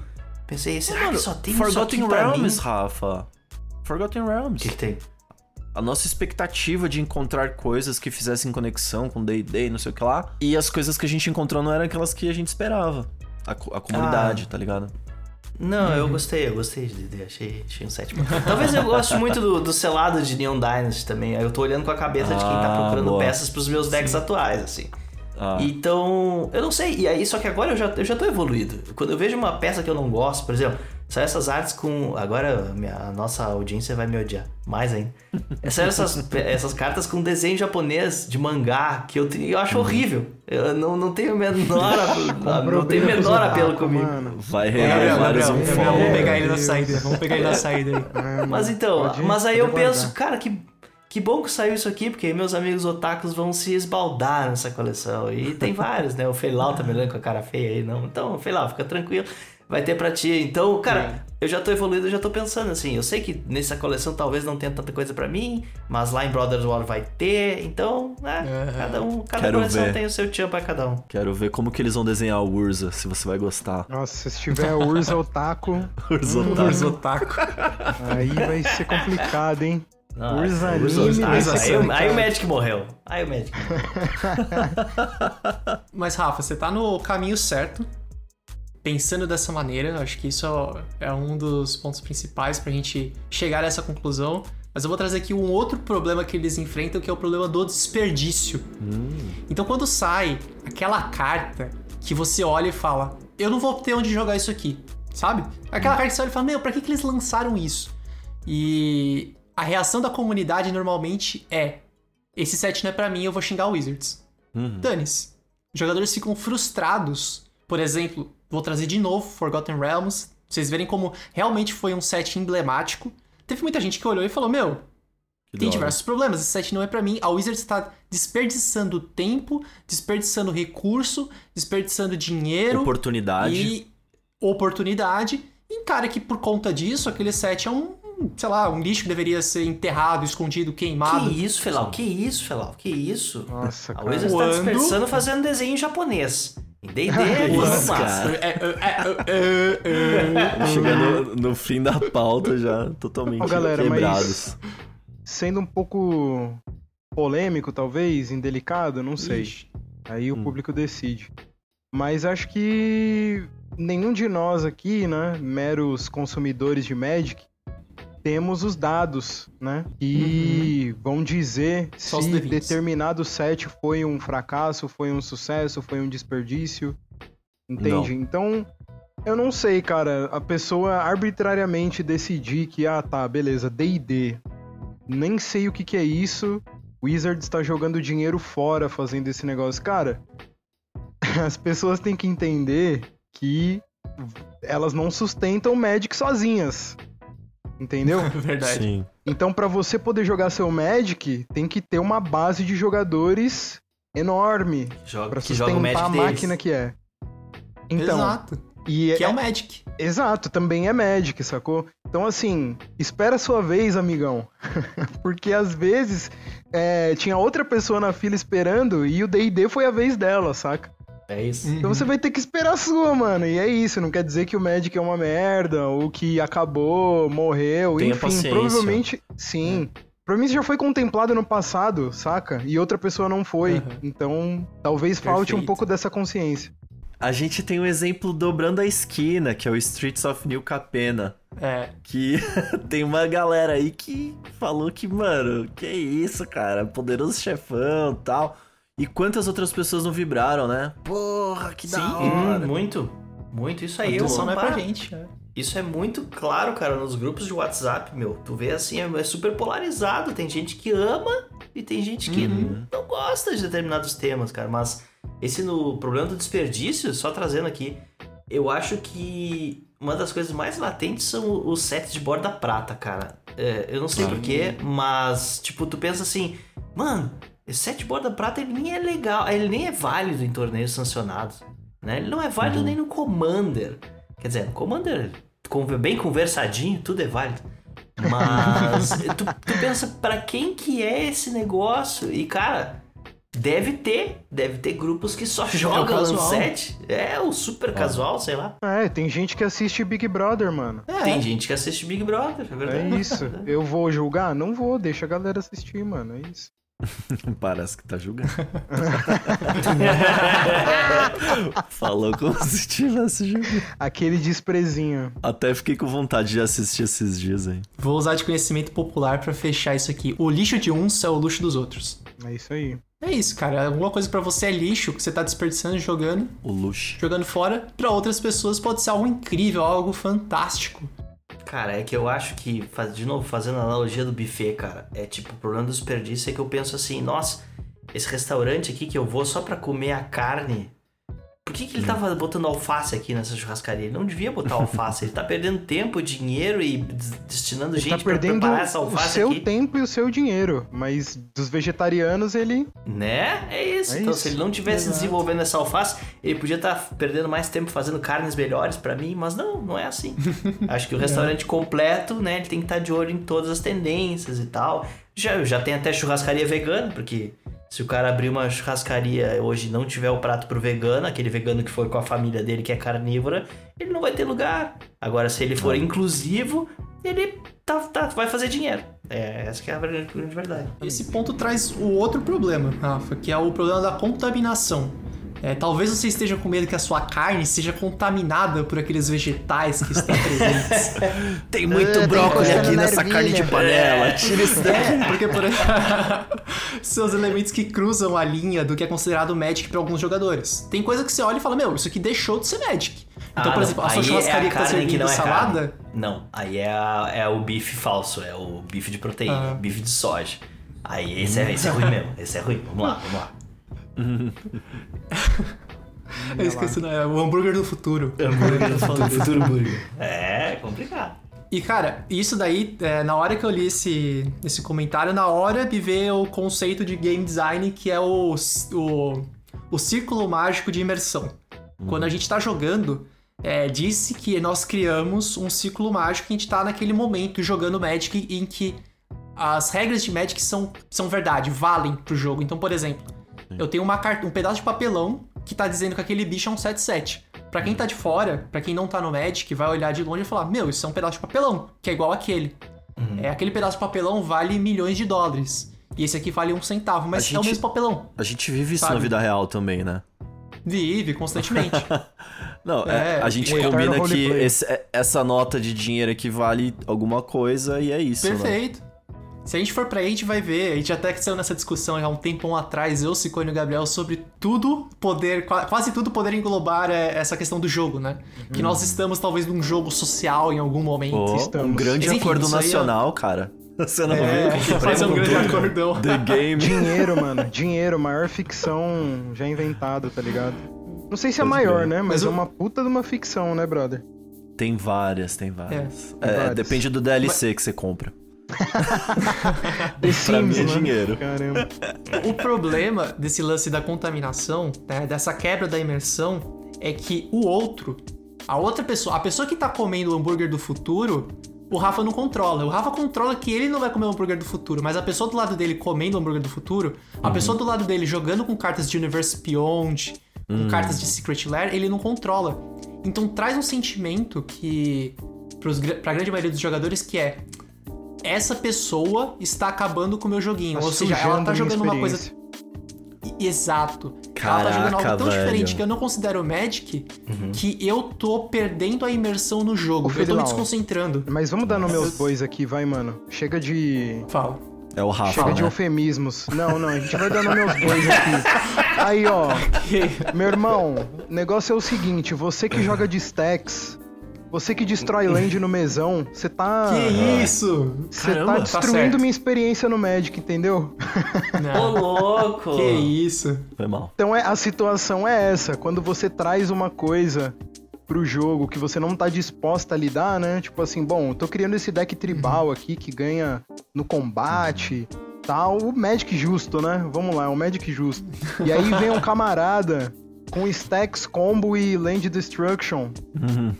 Pensei, será que só tem Forgotten pra Realms, mim? Rafa. Forgotten O Realms. que, que tem? A nossa expectativa de encontrar coisas que fizessem conexão com D&D, não sei o que lá. E as coisas que a gente encontrou não eram aquelas que a gente esperava. A, a comunidade, tá ligado? Não, eu gostei, eu gostei de D&D, achei, achei um set bacana. Talvez eu goste muito do, do selado de Neon Dynasty também, eu tô olhando com a cabeça de quem tá Ah, procurando boa. peças pros meus decks atuais, assim. Ah, Então, eu não sei. E aí, só que agora eu já, eu já tô evoluído. Quando eu vejo uma peça que eu não gosto, por exemplo, saem essas artes com. Agora a minha, a nossa audiência vai me odiar. Mais ainda. Saem essas, pe- essas cartas com desenho japonês de mangá que eu, te- eu acho horrível. Eu não, não tenho o menor, não tenho o menor apelo comigo. Mano. vai É, vários vamos pegar ele na saída. Vamos pegar ele na saída aí. É, Mas então, mas aí eu penso, cara, que, que bom que saiu isso aqui, porque meus amigos otakus vão se esbaldar nessa coleção. E tem vários, né? O Feilau tá me olhando com a cara feia aí, não. Então, Feilau, fica tranquilo. Vai ter pra ti. Então, cara, eu já tô evoluído, eu já tô pensando assim. Eu sei que nessa coleção talvez não tenha tanta coisa pra mim, mas lá em Brothers War vai ter. Então, né? Aham. Cada um, cada Quero coleção ver. tem o seu tchan pra cada um. Quero ver como que eles vão desenhar o Urza, se você vai gostar. Nossa, se tiver Urza Otaku, Urza. Otaku. Os otaku. aí vai ser complicado, hein? Nossa, Urza Urza anime Otaku. vai ser aí, o- aí o. Magic morreu. Aí o Magic Mas, Rafa, você tá no caminho certo. Pensando dessa maneira, acho que isso é um dos pontos principais pra gente chegar a essa conclusão. Mas eu vou trazer aqui um outro problema que eles enfrentam, que é o problema do desperdício. Então, quando sai aquela carta que você olha e fala: eu não vou ter onde jogar isso aqui, sabe? Aquela carta que você olha e fala, meu, pra que, que eles lançaram isso? E a reação da comunidade normalmente é: esse set não é pra mim, eu vou xingar o Wizards. Uhum. Dane-se. Os jogadores ficam frustrados. Por exemplo, vou trazer de novo Forgotten Realms. Pra vocês verem como realmente foi um set emblemático. Teve muita gente que olhou e falou: Meu, Que tem diversos problemas, esse set não é pra mim. A Wizards está desperdiçando tempo, desperdiçando recurso, desperdiçando dinheiro Oportunidade. e oportunidade. E cara que por conta disso, aquele set é um, sei lá, um lixo que deveria ser enterrado, escondido, queimado. Que isso, Felau? Que isso, Felau? Que isso? Nossa, A cara. Wizards tá Quando- desperdiçando fazendo desenho em japonês. Em D&D, Isso, cara. É, é, é, é, é. Chegando no fim da pauta já, totalmente Ó, galera, quebrados. Sendo um pouco polêmico, talvez, indelicado, não sei. Ixi. Aí o Hum. público decide. Mas acho que nenhum de nós aqui, né, meros consumidores de Magic, temos os dados, né? E vão dizer Uhum. Só se D20s. determinado set foi um fracasso, foi um sucesso, foi um desperdício. Entende? Então, eu não sei, cara. A pessoa arbitrariamente decidir que, ah, tá, beleza, D&D. Nem sei o que que é isso. Wizards está jogando dinheiro fora fazendo esse negócio. Cara, as pessoas têm que entender que elas não sustentam Magic sozinhas. Entendeu? Verdade. Sim. Então, pra você poder jogar seu Magic, tem que ter uma base de jogadores enorme Joga, pra que joga o sustentar a Magic deles. máquina que é. Então, Exato. e Que é o Magic. Exato, também é Magic, sacou? Então, assim, espera a sua vez, amigão. Porque às vezes é, tinha outra pessoa na fila esperando e o DD foi a vez dela, saca? É isso. Então você vai ter que esperar a sua, mano. E é isso, não quer dizer que o Magic é uma merda, ou que acabou, morreu, Tenha enfim, paciência. provavelmente. Sim. Provavelmente já foi contemplado no passado, saca? E outra pessoa não foi. Aham. Então, talvez falte um Perfeito. pouco dessa consciência. A gente tem um exemplo dobrando a esquina, que é o Streets of New Capena. É. Que tem uma galera aí que falou que, mano, que isso, cara, poderoso chefão e tal. E quantas outras pessoas não vibraram, né? Porra, que da Sim. hora. Hum, muito. Muito. Isso aí, intenção não é pra gente. é. Isso é muito claro, cara, nos grupos de WhatsApp, meu. Tu vê assim, é é super polarizado. Tem gente que ama e tem gente que Uhum. não gosta de determinados temas, cara. Mas esse no problema do desperdício, só trazendo aqui, eu acho que uma das coisas mais latentes são os sets de borda prata, cara. É, eu não sei Ah. porquê, mas, tipo, tu pensa assim, mano, esse set de borda prata ele nem é legal, ele nem é válido em torneios sancionados. Né? Ele não é válido nem no Commander. Quer dizer, no Commander, bem conversadinho, tudo é válido. Mas tu, tu pensa, pra quem que é esse negócio? E, cara, deve ter. Deve ter grupos que só jogam casual. set. É, o super casual, sei lá. É, tem gente que assiste Big Brother, mano. É. Tem gente que assiste Big Brother, é É verdade. isso. Eu vou julgar? Não vou, deixa a galera assistir, mano. É isso. Parece que tá julgando. Falou como se tivesse julgando. Aquele desprezinho. Até fiquei com vontade de assistir esses dias aí. Vou usar de conhecimento popular pra fechar isso aqui. O lixo de uns é o luxo dos outros. É isso aí. É isso, cara. Alguma coisa pra você é lixo que você tá desperdiçando jogando, O luxo. jogando fora, pra outras pessoas pode ser algo incrível, algo fantástico. Cara, é que eu acho que, faz- de novo, fazendo a analogia do buffet, cara, é tipo, o problema do desperdício é que eu penso assim, nossa, esse restaurante aqui que eu vou só pra comer a carne, por que, que ele tava botando alface aqui nessa churrascaria? Ele não devia botar alface, ele tá perdendo tempo, dinheiro e des- destinando Ele gente tá pra perdendo preparar essa o alface seu aqui. tempo e o seu dinheiro. Mas dos vegetarianos, ele. Né? É isso. É então, isso. se ele não tivesse Exato. desenvolvendo essa alface, ele podia estar perdendo mais tempo fazendo carnes melhores pra mim, mas não, não é assim. Acho que o restaurante completo, né, ele tem que estar de olho em todas as tendências e tal. Já, já tem até churrascaria vegana, porque se o cara abrir uma churrascaria hoje e não tiver o prato pro vegano, aquele vegano que foi com a família dele que é carnívora, ele não vai ter lugar. Agora, se ele for inclusivo, ele tá, tá- vai fazer dinheiro. É, essa que é a grande grande verdade. Esse ponto traz o outro problema, Rafa, que é o problema da contaminação. É, talvez você esteja com medo que a sua carne seja contaminada por aqueles vegetais que estão presentes. Tem muito Ah, tem brócolis aqui nessa ervilha. carne de panela. Tira isso daqui. É, porque por são os elementos que cruzam a linha do que é considerado Magic para alguns jogadores. Tem coisa que você olha e fala, meu, isso aqui deixou de ser Magic. Então, por não, exemplo, a sua aí churrascaria é que tá a que servindo não é salada? carne. Não, aí é, a- é o bife falso, é o bife de proteína, Ah. bife de soja. Aí esse é, esse é ruim mesmo, esse é ruim. Vamos lá, vamos lá. Eu esqueci, não, é o hambúrguer do futuro. Hambúrguer do futuro, futuro burger. É complicado. E, cara, isso daí, é, na hora que eu li esse, esse comentário, na hora me veio o conceito de game design, que é o, o, o círculo mágico de imersão. Quando a gente tá jogando, é, disse que nós criamos um círculo mágico que a gente tá naquele momento jogando Magic em que as regras de Magic são, são verdade, valem pro jogo. Então, por exemplo, eu tenho uma carta, um pedaço de papelão que tá dizendo que aquele bicho é um 7-7. Pra quem tá de fora, pra quem não tá no Magic, vai olhar de longe e falar: Meu, isso é um pedaço de papelão, que é igual aquele. É, aquele pedaço de papelão vale milhões de dólares. E esse aqui vale um centavo, mas A é o gente- mesmo papelão. A gente vive isso Sabe? na vida real também, né? Vive constantemente. Não, é, É, a gente combina que esse- é- essa nota de dinheiro aqui vale alguma coisa e é isso, né? Se a gente for pra aí, a gente vai ver. A gente até que saiu nessa discussão já há um tempão atrás, eu, Cicone e o Gabriel, sobre tudo poder, qua- quase tudo poder englobar é, essa questão do jogo, né? Que nós estamos talvez num jogo social em algum momento. Pô, um grande Mas, enfim, acordo é- nacional, cara. Você não É, viu? fazer um grande acordão. The Game. Dinheiro, mano. Dinheiro, maior ficção já inventada, tá ligado? Não sei se é Pode maior, crer. né? Mas, Mas é o- uma puta de uma ficção, né, brother? Tem várias, tem várias. É, É, várias. depende do DLC que você compra. The Pra mim Sims, é né? dinheiro. Caramba. O problema desse lance da contaminação, né, dessa quebra da imersão, é que o outro, a outra pessoa, a pessoa que tá comendo o hambúrguer do futuro, o Rafa não controla. O Rafa controla que ele não vai comer o hambúrguer do futuro, mas a pessoa do lado dele comendo o hambúrguer do futuro, a pessoa do lado dele jogando com cartas de Universe Beyond, com cartas de Secret Lair, ele não controla. Então traz um sentimento que pros, pra grande maioria dos jogadores que é essa pessoa está acabando com o meu joguinho. Tá Ou seja, ela tá minha jogando uma coisa Exato. ela tá jogando Caraca, algo tão velho. diferente que eu não considero o Magic que eu tô perdendo a imersão no jogo. Ô, eu tô me desconcentrando. Mas vamos dar nome aos bois aqui, vai, mano. Chega de. Fala. É o Rafa, Chega de né? eufemismos. Não, não, a gente vai dar nome aos bois aqui. Aí, ó. Meu irmão, o negócio é o seguinte: você que joga de stacks, você que destrói land no mesão, você tá. Que isso? Você Caramba, tá tá destruindo certo. minha experiência no Magic, entendeu? Ô, louco! Que isso? Foi mal. Então é, a situação é essa. Quando você traz uma coisa pro jogo que você não tá disposta a lidar, né? Tipo assim, bom, tô criando esse deck tribal aqui que ganha no combate, tal, o Magic justo, né? Vamos lá, o Magic justo. E aí vem um camarada com stacks, combo e land destruction.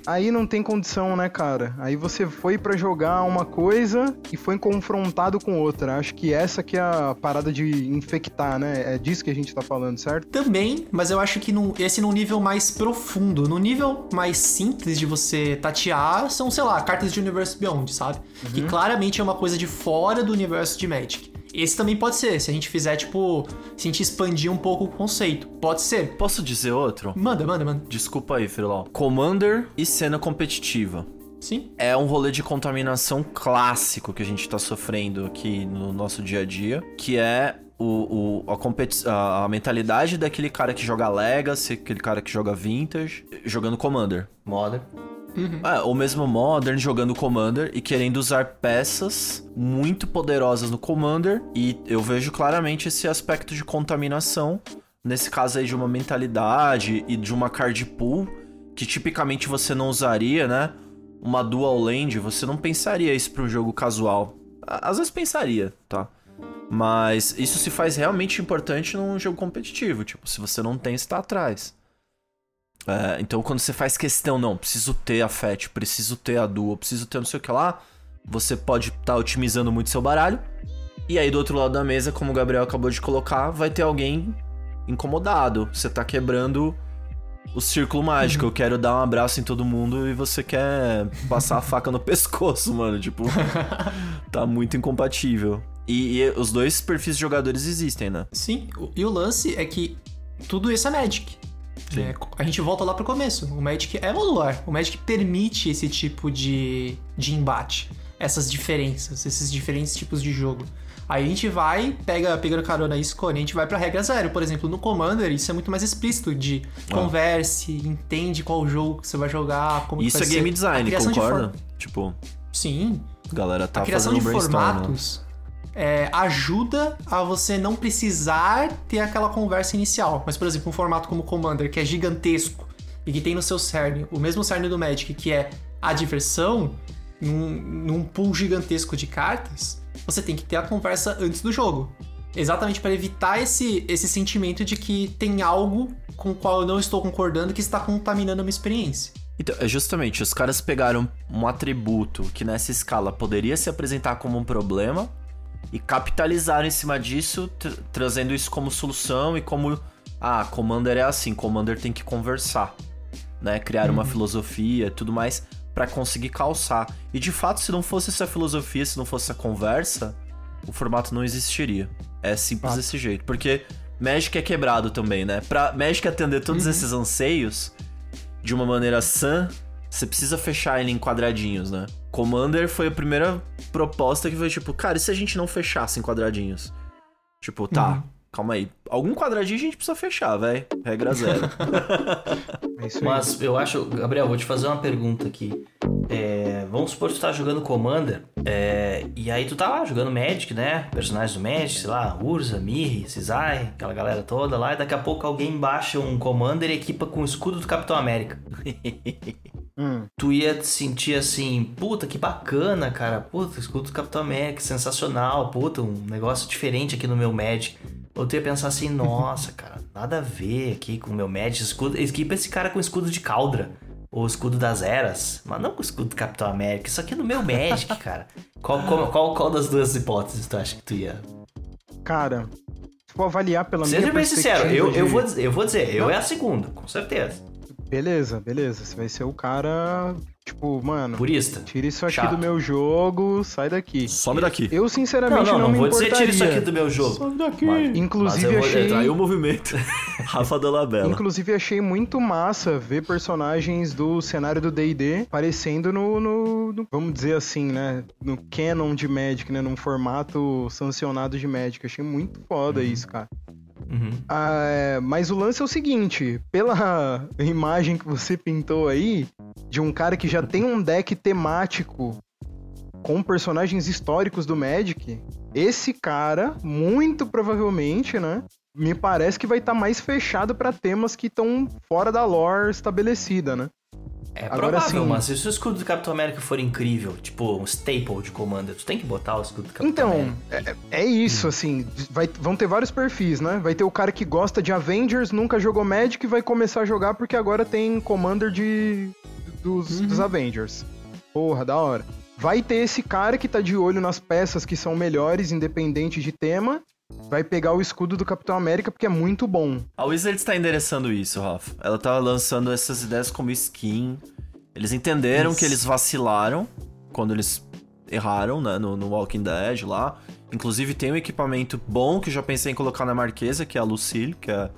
Aí não tem condição, né, cara? Aí você foi pra jogar uma coisa e foi confrontado com outra. Acho que essa que é a parada de infectar, né? É disso que a gente tá falando, certo? Também, mas eu acho que num, esse num nível mais profundo. No nível mais simples de você tatear, são, sei lá, cartas de Universe Beyond, sabe? Que claramente é uma coisa de fora do universo de Magic. Esse também pode ser, se a gente fizer, tipo, se a gente expandir um pouco o conceito. Pode ser. Posso dizer outro? Manda, manda, manda. Desculpa aí, Frelau. Commander e cena competitiva. Sim. É um rolê de contaminação clássico que a gente tá sofrendo aqui no nosso dia a dia, que é o, o- a, competi- a- a mentalidade daquele cara que joga Legacy, aquele cara que joga Vintage, jogando Commander. Moda. É, ou mesmo Modern jogando Commander e querendo usar peças muito poderosas no Commander. E eu vejo claramente esse aspecto de contaminação. Nesse caso aí de uma mentalidade e de uma card pool que tipicamente você não usaria, né? Uma dual land, você não pensaria isso para um jogo casual. Às vezes pensaria, tá? Mas isso se faz realmente importante num jogo competitivo. Tipo, se você não tem, você tá atrás. É, então, quando você faz questão, não, preciso ter a FET, preciso ter a Duo, preciso ter não sei o que lá, você pode estar otimizando muito seu baralho. E aí, do outro lado da mesa, como o Gabriel acabou de colocar, vai ter alguém incomodado. Você tá quebrando o círculo mágico. Eu quero dar um abraço em todo mundo e você quer passar a faca no pescoço, mano. Tipo, tá muito incompatível. E, e os dois perfis de jogadores existem, né? Sim, e o lance é que tudo isso é Magic. É, a gente volta lá pro começo. O Magic é modular. O Magic permite esse tipo de, de embate. Essas diferenças, esses diferentes tipos de jogo. Aí a gente vai, pega pegando carona isso, Cone, a gente vai pra regra zero. Por exemplo, no Commander, isso é muito mais explícito de Ah. converse, entende qual jogo que você vai jogar, como que Isso é game ser. Design, criação de concorda? for- Tipo, Sim, a galera tá a criação fazendo de né? formatos é, ajuda a você não precisar ter aquela conversa inicial. Mas, por exemplo, um formato como Commander, que é gigantesco e que tem no seu cerne o mesmo cerne do Magic, que é a diversão, num, num pool gigantesco de cartas, você tem que ter a conversa antes do jogo. Exatamente para evitar esse, esse sentimento de que tem algo com o qual eu não estou concordando que está contaminando a minha experiência. Então, é justamente, os caras pegaram um atributo que nessa escala poderia se apresentar como um problema e capitalizaram em cima disso, tr- trazendo isso como solução e como, ah, Commander é assim, Commander tem que conversar, né? Criar uma filosofia e tudo mais pra conseguir calçar. E de fato, se não fosse essa filosofia, se não fosse essa conversa, o formato não existiria. É simples Fato. desse jeito, porque Magic é quebrado também, né? Pra Magic atender todos esses anseios, de uma maneira sã, você precisa fechar ele em quadradinhos, né? Commander foi a primeira proposta que foi tipo, cara, e se a gente não fechasse em quadradinhos? Tipo, tá, calma aí. Algum quadradinho a gente precisa fechar, velho. Regra zero. É isso aí. Mas eu acho, Gabriel, vou te fazer uma pergunta aqui. É, vamos supor que tu tá jogando Commander, é, e aí tu tá lá jogando Magic, né? Personagens do Magic, sei lá, Urza, Mirri, Cizai, aquela galera toda lá, e daqui a pouco alguém baixa um Commander e equipa com o escudo do Capitão América. Hum, Tu ia te sentir assim, puta, que bacana, cara. Puta, escudo do Capitão América, sensacional, puta, um negócio diferente aqui no meu Magic. Ou tu ia pensar assim, nossa, cara, nada a ver aqui com o meu Magic. Escudo, equipa esse cara com escudo de Caldra. Ou escudo das eras. Mas não com o escudo do Capitão América. Isso aqui é no meu Magic, cara. Qual, qual, qual, qual das duas hipóteses tu acha que tu ia? cara, se for avaliar pela Seja minha bem sincero, eu, eu, vou, dizer- eu vou dizer, eu Não. é a segunda, com certeza. Beleza, beleza. Você vai ser o cara, tipo, mano, Purista. tira isso aqui Chato. do meu jogo, sai daqui. Some daqui. Eu, Não, sinceramente, não, não, não, me vou dizer importaria. tira isso aqui do meu jogo. Some daqui! Mas- Inclusive, mas eu vou- achei... Traiu o movimento. Rafa Dolabella. Inclusive, achei muito massa ver personagens do cenário do D&D aparecendo no, no- no- vamos dizer assim, né, no canon de Magic, né, num formato sancionado de Magic. Achei muito foda isso, cara. Uhum. Ah, é, mas o lance é o seguinte, pela imagem que você pintou aí, de um cara que já tem um deck temático com personagens históricos do Magic, esse cara, muito provavelmente, né, me parece que vai estar mais fechado pra temas que estão fora da lore estabelecida, né? É Agora provável, sim. mas se o escudo do Capitão América for incrível, tipo um staple de Commander, tu tem que botar o escudo do Capitão Então, América. é, é isso, assim, vai- vão ter vários perfis, né? Vai ter o cara que gosta de Avengers, nunca jogou Magic e vai começar a jogar porque agora tem Commander de dos, dos Avengers. Porra, da hora. Vai ter esse cara que tá de olho nas peças que são melhores, independente de tema. Vai pegar o escudo do Capitão América porque é muito bom. A Wizards tá endereçando isso, Rafa. Ela tá lançando essas ideias como skin. Eles entenderam Isso. que eles vacilaram quando eles erraram, né, no, no Walking Dead lá. Inclusive tem um equipamento bom que eu já pensei em colocar na Marquesa, que é a Lucille, que é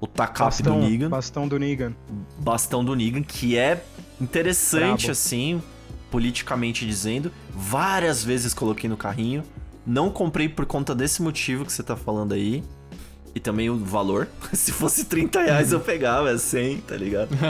o Takap do Negan. bastão do Negan. bastão do Negan, que é interessante, Brabo. assim, politicamente dizendo. Várias vezes coloquei no carrinho. Não comprei por conta desse motivo que você tá falando aí. E também o valor. Se fosse 30 reais eu pegava, é 100, tá ligado?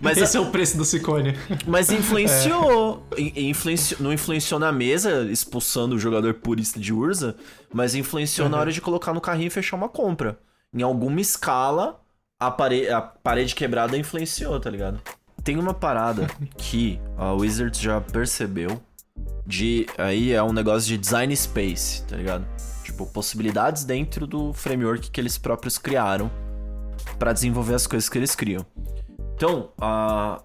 Mas, Esse é o preço do Ciccone. mas influenciou. In- influenci- Não influenciou na mesa, expulsando o jogador purista de Urza, mas influenciou na hora de colocar no carrinho e fechar uma compra. Em alguma escala, a, pare- a parede quebrada influenciou, tá ligado? Tem uma parada que a Wizards já percebeu de. Aí é um negócio de design space, tá ligado? Tipo, possibilidades dentro do framework que eles próprios criaram pra desenvolver as coisas que eles criam. Então, a-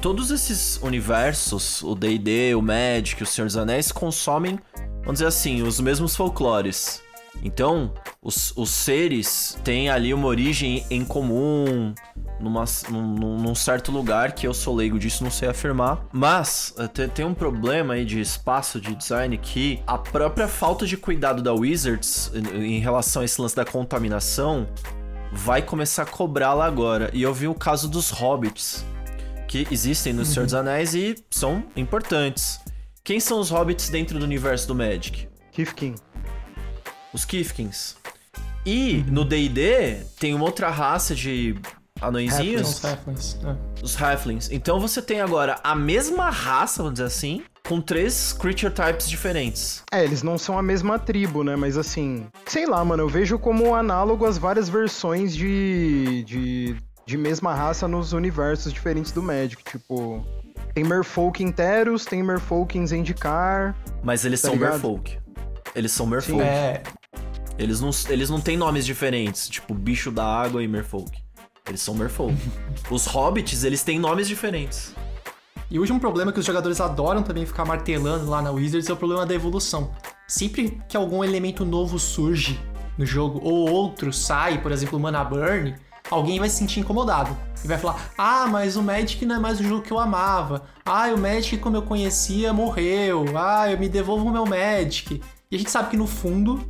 todos esses universos, o D&D, o Magic, o Senhor dos Anéis, consomem, vamos dizer assim, os mesmos folclores. Então, os, os seres têm ali uma origem em comum, numa, num, num certo lugar que eu sou leigo disso, não sei afirmar. Mas eh, te- tem um problema aí de espaço de design que a própria falta de cuidado da Wizards em, em relação a esse lance da contaminação vai começar a cobrá-la agora. E eu vi o caso dos hobbits, que existem no Senhor dos Anéis e são importantes. Quem são os hobbits dentro do universo do Magic? Kifkin. Os Kifkins. E no D&D tem uma outra raça de anõezinhos, Os Halflings, é. os Halflings. Então você tem agora a mesma raça, vamos dizer assim, com três creature types diferentes. É, eles não são a mesma tribo, né? Mas assim, sei lá, mano, eu vejo como análogo as várias versões de, de, de mesma raça nos universos diferentes do Magic. Tipo, tem Merfolk em Teros, tem Merfolk em Zendikar. Mas eles Tá são ligado? Merfolk. Eles são Merfolk. É, Eles, não, eles não têm nomes diferentes, tipo bicho da água e Merfolk. Eles são Merfolk. Os hobbits, eles têm nomes diferentes. E o último problema que os jogadores adoram também ficar martelando lá na Wizards é o problema da evolução. Sempre que algum elemento novo surge no jogo, ou outro sai, por exemplo, o Mana Burn, alguém vai se sentir incomodado. E vai falar, ah, mas o Magic não é mais o jogo que eu amava. Ah, o Magic como eu conhecia morreu. Ah, eu me devolvo o meu Magic. E a gente sabe que no fundo,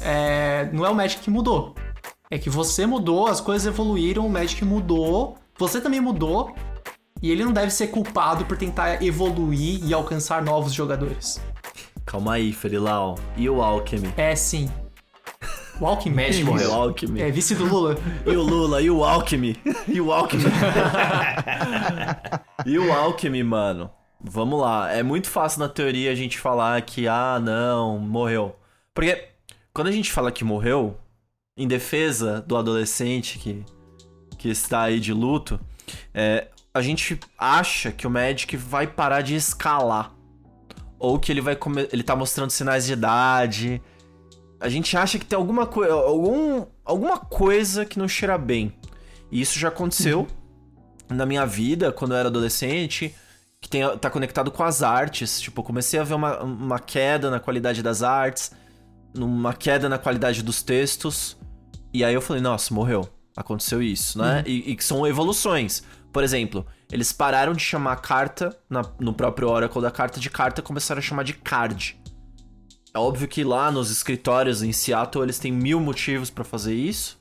é, não é o Magic que mudou. É que você mudou, as coisas evoluíram, o Magic mudou, você também mudou, e ele não deve ser culpado por tentar evoluir e alcançar novos jogadores. Calma aí, Ferilau. E o Alchemy? É sim. O Alckmin Magic é O isso. Alchemy. É vice do Lula. E o Lula, e o Alchemy. E o Alchemy. e o Alchemy, mano. Vamos lá. É muito fácil na teoria a gente falar que, ah, não, morreu. Porque quando a gente fala que morreu, em defesa do adolescente que, que está aí de luto, é, a gente acha que o Magic vai parar de escalar. Ou que ele vai come... ele tá mostrando sinais de idade. A gente acha que tem alguma coisa. Algum... alguma coisa que não cheira bem. E isso já aconteceu na minha vida, quando eu era adolescente, que tem, tá conectado com as artes. Tipo, eu comecei a ver uma, uma queda na qualidade das artes, uma queda na qualidade dos textos. E aí eu falei, nossa, morreu. Aconteceu isso, né? E, e que são evoluções. Por exemplo, eles pararam de chamar carta na- no próprio Oracle da carta de carta começaram a chamar de card. É óbvio que lá nos escritórios em Seattle eles têm mil motivos pra fazer isso.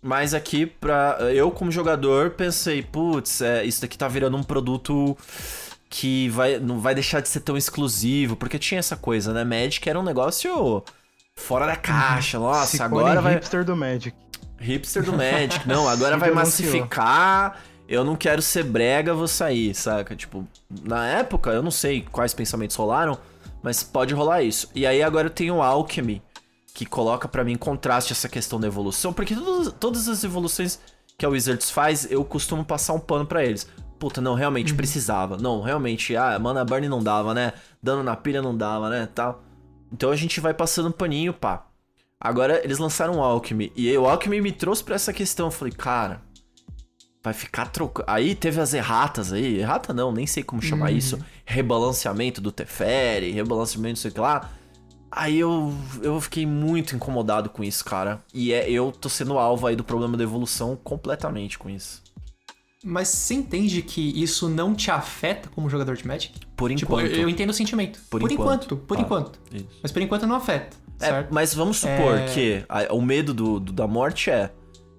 Mas aqui, pra, eu como jogador, pensei, putz, é, isso daqui tá virando um produto que vai, não vai deixar de ser tão exclusivo. Porque tinha essa coisa, né? Magic era um negócio fora da caixa. Nossa, Cicone agora vai. hipster do Magic. Hipster do Magic. Não, agora vai massificar. Eu não quero ser brega, vou sair, saca? Tipo, na época, eu não sei quais pensamentos rolaram, mas pode rolar isso. E aí agora eu tenho o Alchemy, que coloca pra mim em contraste essa questão da evolução, porque todas, todas as evoluções que a Wizards faz, eu costumo passar um pano pra eles. Puta, não, realmente precisava. Não, realmente, ah, Mana Burn não dava, né? Dano na pilha não dava, né? Tal. Então a gente vai passando um paninho, pá. Agora eles lançaram o Alchemy. E aí o Alchemy me trouxe pra essa questão. Eu falei, cara, vai ficar trocando. Aí teve as erratas aí. Errata não, nem sei como chamar isso. Rebalanceamento do Teferi, rebalanceamento não sei o que lá. Aí eu, eu fiquei muito incomodado com isso, cara. E é, eu tô sendo alvo aí do problema da evolução completamente com isso. Mas você entende que isso não te afeta como jogador de Magic? Por Tipo, enquanto. eu, eu entendo o sentimento. Por Por, enquanto. enquanto. por Tá. enquanto. Isso. Mas por enquanto não afeta. É, certo? mas vamos supor É. que a- o medo do, do- da morte é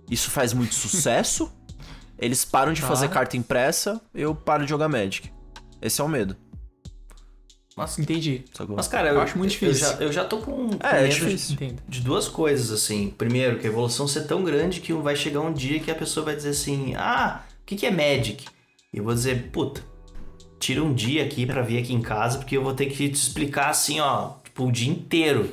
isso faz muito sucesso, eles param de Tá. fazer carta impressa, eu paro de jogar Magic. Esse é o medo. Mas, Entendi. mas cara, eu, Eu acho muito eu difícil. já, eu já tô com, com É, é medo difícil. Entendo. de duas coisas, assim. Primeiro, que a evolução ser tão grande que vai chegar um dia que a pessoa vai dizer assim: Ah, que, que é Magic? E eu vou dizer, puta, tira um dia aqui pra vir aqui em casa, porque eu vou ter que te explicar assim, ó, tipo, o dia inteiro.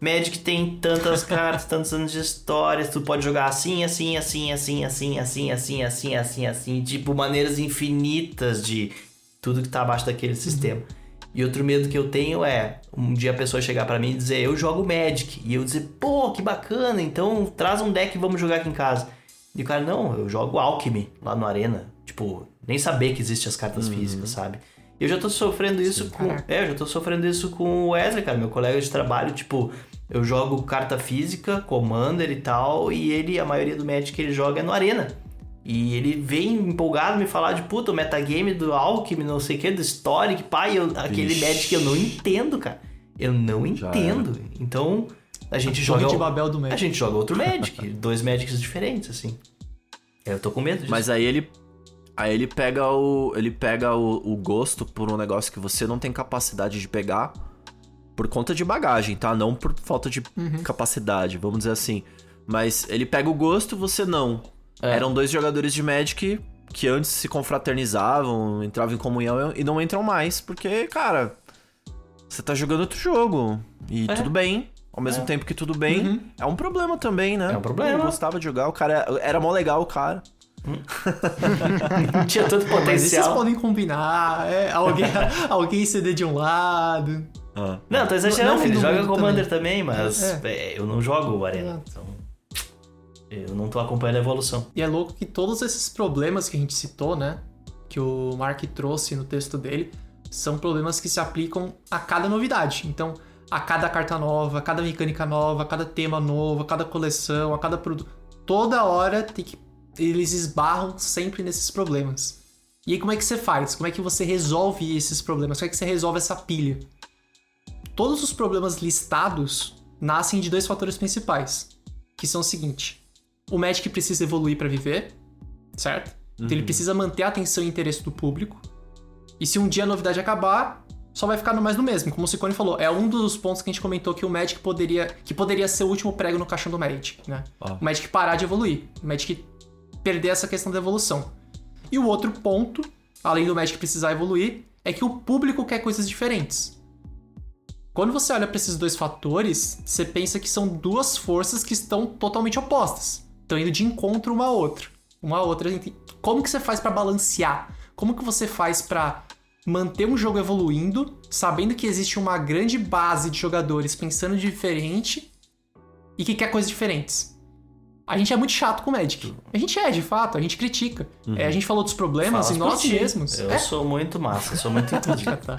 Magic tem tantas cartas, tantos anos de histórias, tu pode jogar assim, assim, assim, assim, assim, assim, assim, assim, assim, assim, tipo, maneiras infinitas de tudo que tá abaixo daquele sistema. E outro medo que eu tenho é um dia a pessoa chegar pra mim e dizer, eu jogo Magic. E eu dizer, pô, que bacana, então traz um deck e vamos jogar aqui em casa. E o cara, não, eu jogo Alchemy lá no Arena. Tipo, nem saber que existem as cartas físicas, sabe? Eu já tô sofrendo isso com. Caraca. É, eu já tô sofrendo isso com o Wesley, cara, meu colega de trabalho. Tipo, eu jogo carta física, Commander e tal, e ele, a maioria do Magic que ele joga é no Arena. E ele vem empolgado me falar de puta, o metagame do Alchemy, não sei o que, do Historic, pai, eu, aquele. Magic que eu não entendo, cara. Eu não entendo. Então, a gente joga. de Babel do A Magic. gente joga outro Magic, dois Magics diferentes, assim. Eu tô com medo disso. Mas aí ele. Aí ele pega o. Ele pega o, o gosto por um negócio que você não tem capacidade de pegar por conta de bagagem, tá? Não por falta de capacidade, vamos dizer assim. Mas ele pega o gosto, você não. É. Eram dois jogadores de Magic que antes se confraternizavam, entravam em comunhão e não entram mais, porque, cara, você tá jogando outro jogo. E É. tudo bem. Ao mesmo tempo que tudo bem, é um problema também, né? É um problema. Eu gostava de jogar, o cara era mó legal, o cara. Não tinha tanto Mas e vocês potencial. podem combinar, é, alguém, alguém ceder de um lado. Ah. Não, tô exagerando, Não, ele joga Commander também, mas É. é, eu não jogo o Arena. Então, eu não tô acompanhando a evolução. E é louco que todos esses problemas que a gente citou, né? Que o Mark trouxe no texto dele, são problemas que se aplicam a cada novidade. Então, a cada carta nova, a cada mecânica nova, a cada tema novo, a cada coleção, a cada produto. Toda hora tem que. Eles esbarram sempre nesses problemas. E aí, como é que você faz? Como é que você resolve esses problemas? Como é que você resolve essa pilha? Todos os problemas listados nascem de dois fatores principais, que são o seguinte: o Magic precisa evoluir para viver, certo? Então ele precisa manter a atenção e interesse do público. E se um dia a novidade acabar, só vai ficar no mais do mesmo. Como o Ciccone falou, é um dos pontos que a gente comentou que o Magic poderia, que poderia ser o último prego no caixão do Magic, né? Ah. O Magic parar de evoluir, o Magic perder essa questão da evolução. E o outro ponto, além do Magic precisar evoluir, é que o público quer coisas diferentes. Quando você olha para esses dois fatores, você pensa que são duas forças que estão totalmente opostas. Estão indo de encontro uma a outra. Uma a outra. Como que você faz para balancear? Como que você faz para manter um jogo evoluindo, sabendo que existe uma grande base de jogadores pensando diferente e que quer coisas diferentes? A gente é muito chato com o Magic. A gente é, de fato, a gente critica. É, a gente falou dos problemas Fala e nós mesmos. Eu É, sou muito massa, sou muito entendido. tá.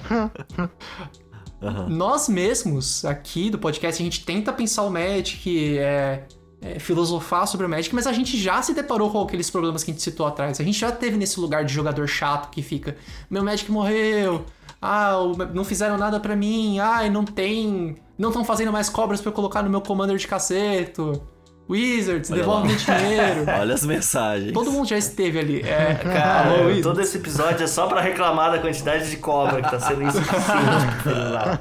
Nós mesmos, aqui do podcast, a gente tenta pensar o Magic, é, é, filosofar sobre o Magic, mas a gente já se deparou com aqueles problemas que a gente citou atrás. A gente já teve nesse lugar de jogador chato que fica: meu Magic morreu, ah, não fizeram nada pra mim, ai, não tem. Não estão fazendo mais cobras pra eu colocar no meu Commander de caceto. Wizards, Olha devolve meu dinheiro. Olha as mensagens. Todo mundo já esteve ali. É, Cara, alô, Wizards. todo esse episódio é só pra reclamar da quantidade de cobra que tá sendo esquecida.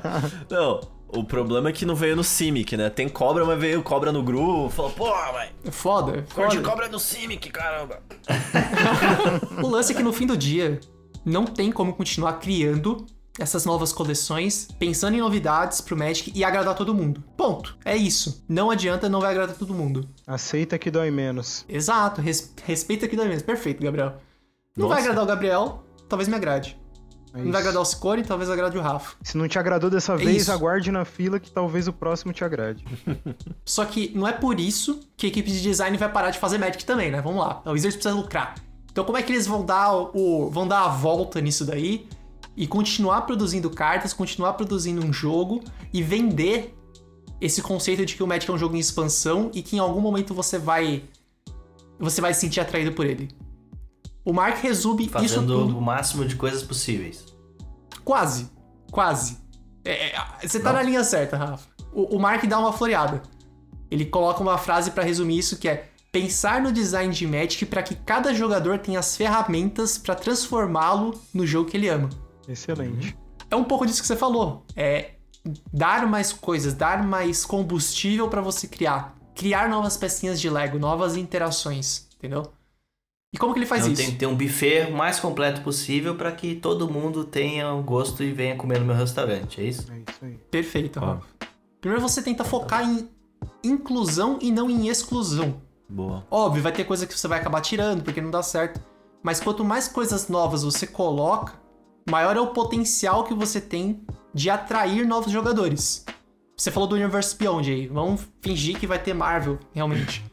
Não, o problema é que não veio no Simic, né? Tem cobra, mas veio cobra no Gru. Falou, pô, velho, É foda, cor de cobra no Simic, caramba. O lance é que no fim do dia, não tem como continuar criando essas novas coleções, pensando em novidades pro Magic e agradar todo mundo. Ponto. É isso. Não adianta, não vai agradar todo mundo. Aceita que dói menos. Exato. res- respeita aqui da mesmo. Perfeito, Gabriel. Não vai Nossa. agradar o Gabriel, talvez me agrade. É Não vai agradar o Ciccone, talvez agrade o Rafa. Se não te agradou dessa É vez, isso. aguarde na fila que talvez o próximo te agrade. Só que não é por isso que a equipe de design vai parar de fazer Magic também, né? Vamos lá. A Wizards precisa lucrar. Então como é que eles vão dar o vão dar a volta nisso daí e continuar produzindo cartas, continuar produzindo um jogo e vender esse conceito de que o Magic é um jogo em expansão e que em algum momento você vai você vai se sentir atraído por ele. O Mark resume isso Fazendo tudo o máximo de coisas possíveis. Quase. Quase. É, é, você tá na linha certa, Rafa. O, o Mark dá uma floreada. Ele coloca uma frase pra resumir isso que é pensar no design de Magic para que cada jogador tenha as ferramentas pra transformá-lo no jogo que ele ama. Excelente. É um pouco disso que você falou. É dar mais coisas, dar mais combustível pra você criar. Criar novas pecinhas de Lego, novas interações, entendeu? E como que ele faz Então isso? tem que ter um buffet o mais completo possível pra que todo mundo tenha o gosto e venha comer no meu restaurante, é isso? É isso aí. Perfeito, Ó. Rafa. Primeiro você tenta focar em inclusão e não em exclusão. Boa. Óbvio, vai ter coisa que você vai acabar tirando porque não dá certo. Mas quanto mais coisas novas você coloca, maior é o potencial que você tem de atrair novos jogadores. Você falou do Universe Beyond aí. Vamos fingir que vai ter Marvel, realmente.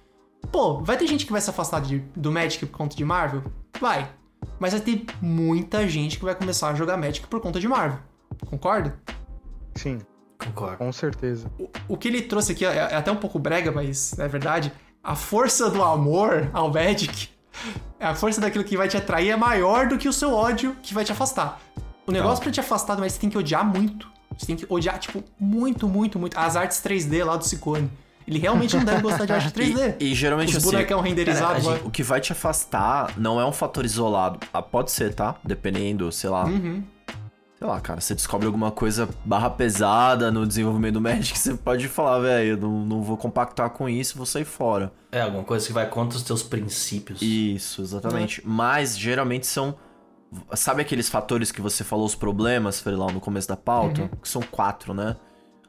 Pô, vai ter gente que vai se afastar de- do Magic por conta de Marvel? Vai. Mas vai ter muita gente que vai começar a jogar Magic por conta de Marvel. Concorda? Sim, Concordo. com certeza. O que ele trouxe aqui é é até um pouco brega, mas é verdade. A força do amor ao Magic, a força daquilo que vai te atrair é maior do que o seu ódio que vai te afastar. O negócio pra te afastar do Magic, você tem que odiar muito. Você tem que odiar, tipo, muito, muito, muito. As artes 3D lá do Ciccone. Ele realmente não deve gostar de arte 3D. E, e geralmente Os assim, bonecão renderizado cara, a lá. o que vai te afastar não é um fator isolado. Ah, pode ser, tá? Dependendo, sei lá. Uhum. Sei lá, cara, você descobre alguma coisa barra pesada no desenvolvimento do Magic, você pode falar, velho, não, não vou compactar com isso, vou sair fora. É, alguma coisa que vai contra os teus princípios. Isso, exatamente. Mas geralmente são. Sabe aqueles fatores que você falou, os problemas, Freelau, no começo da pauta? Que são quatro, né?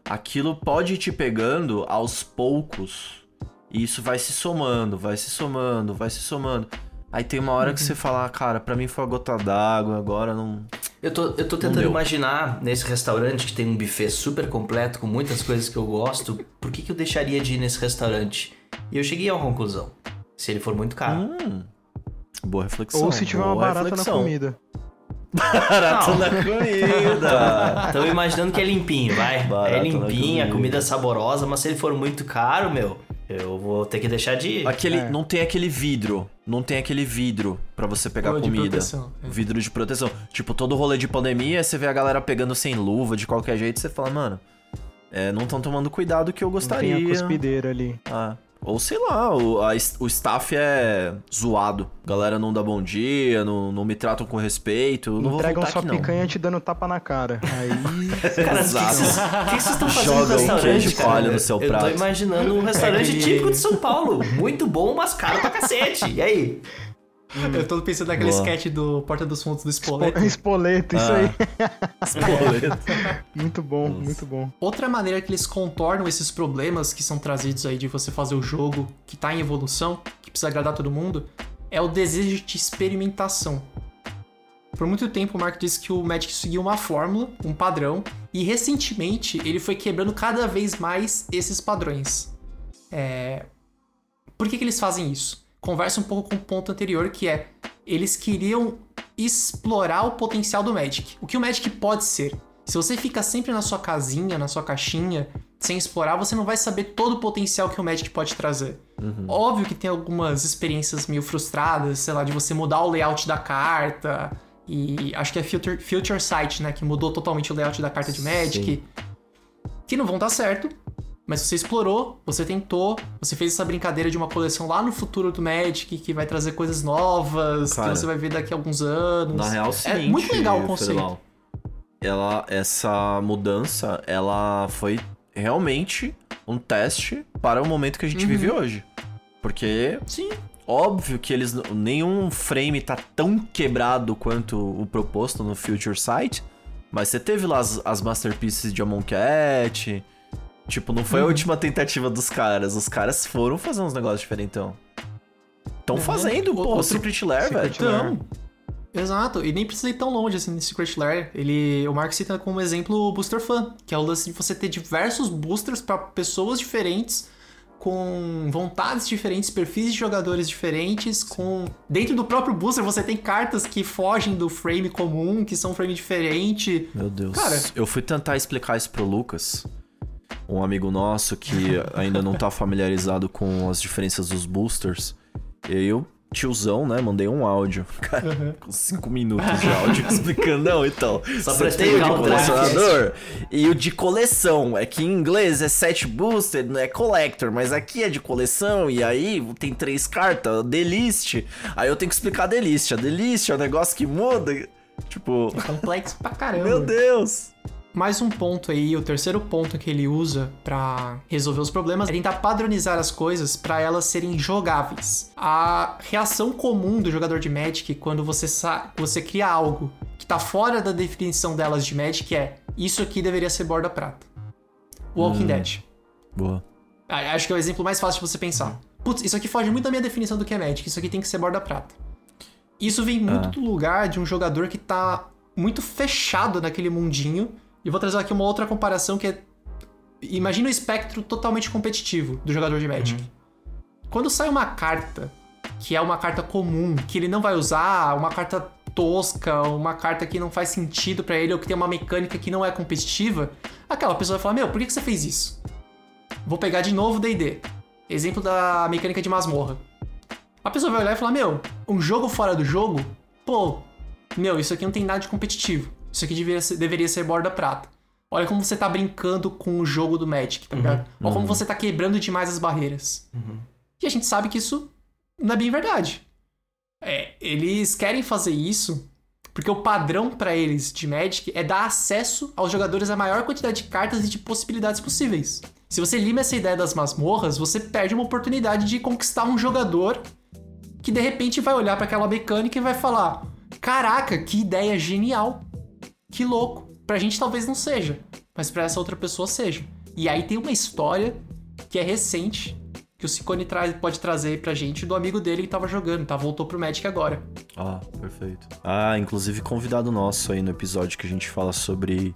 Aquilo pode ir te pegando aos poucos. E isso vai se somando, vai se somando, vai se somando. Aí tem uma hora que você fala, ah, cara, pra mim foi a gota d'água, agora não. Eu tô, eu tô tentando imaginar nesse restaurante que tem um buffet super completo com muitas coisas que eu gosto, por que, que eu deixaria de ir nesse restaurante? E eu cheguei a uma conclusão. Se ele for muito caro. Hum. Boa reflexão. Ou se tiver uma boa barata reflexão. na comida. Barato na comida. Tô imaginando que é limpinho, vai. Barato é limpinho, a comida. é saborosa, mas se ele for muito caro, meu, eu vou ter que deixar de ir. Aquele, É. Não tem aquele vidro. Não tem aquele vidro pra você pegar de comida. proteção, é. Vidro de proteção. Tipo, todo rolê de pandemia, você vê a galera pegando sem luva, de qualquer jeito, você fala, mano, é, não estão tomando cuidado que eu Não tem gostaria. a cuspideira ali. Ah, Ou sei lá, o, a o staff é zoado. Galera não dá bom dia, não, não me tratam com respeito. Não Entregam sua aqui, não. picanha te dando tapa na cara. Aí. Cara, o que Exato. vocês- o que vocês estão fazendo Joga no restaurante, cara? no seu Eu prato. tô imaginando um restaurante aquele- típico de São Paulo. Muito bom, mas caro pra cacete. E aí? Eu tô pensando naquele Boa. sketch do Porta dos Fundos do Spoleto. Espoleto, isso Ah. aí. Espoleto. Muito bom, muito bom. Outra maneira que eles contornam esses problemas que são trazidos aí de você fazer o jogo que tá em evolução, que precisa agradar todo mundo, é o desejo de experimentação. Por muito tempo o Mark disse que o Magic seguia uma fórmula, um padrão, e recentemente ele foi quebrando cada vez mais esses padrões. É... Por que, que eles fazem isso? Conversa um pouco com o ponto anterior, que é eles queriam explorar o potencial do Magic. O que o Magic pode ser. Se você fica sempre na sua casinha, na sua caixinha, sem explorar, você não vai saber todo o potencial que o Magic pode trazer. Óbvio que tem algumas experiências meio frustradas, sei lá, de você mudar o layout da carta. E acho que é Future, Future Sight, né? Que mudou totalmente o layout da carta de Magic. Que não vão dar certo. Mas você explorou, você tentou, você fez essa brincadeira de uma coleção lá no futuro do Magic, que vai trazer coisas novas, Cara, que você vai ver daqui a alguns anos. Na real, seguinte, é muito legal o conceito. Federal. Ela, essa mudança, ela foi realmente um teste para o momento que a gente Uhum. vive hoje. Porque, Sim. óbvio que eles nenhum frame tá tão quebrado quanto o proposto no Future Sight, mas você teve lá as, as masterpieces de Amon Cat. Tipo, não Uhum. foi a última tentativa dos caras. Os caras foram fazer uns negócios diferentão. Estão Uhum. fazendo, O- pô, outro- Secret Lair, velho. Então, exato, e nem precisa ir tão longe assim no Secret Lair. Ele, o Mark cita como exemplo o Booster Fan, que é o lance de você ter diversos boosters para pessoas diferentes, com vontades diferentes, perfis de jogadores diferentes, com dentro do próprio booster você tem cartas que fogem do frame comum, que são um frame diferente. Meu Deus. Cara- eu fui tentar explicar isso pro Lucas, um amigo nosso que ainda não tá familiarizado com as diferenças dos boosters. Eu, tiozão, né, mandei um áudio. Cara, com cinco minutos de áudio explicando. Não, então. Só pra tem o de colecionador e o de coleção. É que em inglês é set booster, não é collector, mas aqui é de coleção. E aí tem três cartas, The List. Aí eu tenho que explicar a The List. A The List é um negócio que muda. Tipo, É complexo pra caramba. meu Deus. Mais um ponto aí, o terceiro ponto que ele usa pra resolver os problemas é tentar padronizar as coisas pra elas serem jogáveis. A reação comum do jogador de Magic quando você, você cria algo que tá fora da definição delas de Magic é isso aqui deveria ser borda prata. Walking Dead. Boa. Ah, Acho que é o exemplo mais fácil de você pensar. Putz, isso aqui foge muito da minha definição do que é Magic. Isso aqui tem que ser borda prata. Isso vem muito do lugar de um jogador que tá muito fechado naquele mundinho. E vou trazer aqui uma outra comparação que é. Imagina o espectro totalmente competitivo do jogador de Magic. Quando sai uma carta que é uma carta comum, que ele não vai usar, uma carta tosca, uma carta que não faz sentido pra ele ou que tem uma mecânica que não é competitiva, aquela pessoa vai falar: Meu, por que que você fez isso? Vou pegar de novo o D&D. Exemplo da mecânica de masmorra. A pessoa vai olhar e falar, meu, um jogo fora do jogo? Pô, meu, isso aqui não tem nada de competitivo. Isso aqui deveria ser, deveria ser borda prata. Olha como você tá brincando com o jogo do Magic, tá ligado? Olha como você tá quebrando demais as barreiras. E a gente sabe que isso não é bem verdade. É, eles querem fazer isso porque o padrão pra eles de Magic é dar acesso aos jogadores a maior quantidade de cartas e de possibilidades possíveis. Se você lima essa ideia das masmorras, você perde uma oportunidade de conquistar um jogador que de repente vai olhar pra aquela mecânica e vai falar: "Caraca, que ideia genial. Que louco. Pra gente talvez não seja, mas pra essa outra pessoa seja". E aí tem uma história que é recente que o Ciccone tra pode trazer pra gente do amigo dele que tava jogando, tá? Voltou pro Magic agora. Ah, perfeito. Ah, inclusive convidado nosso aí no episódio que a gente fala sobre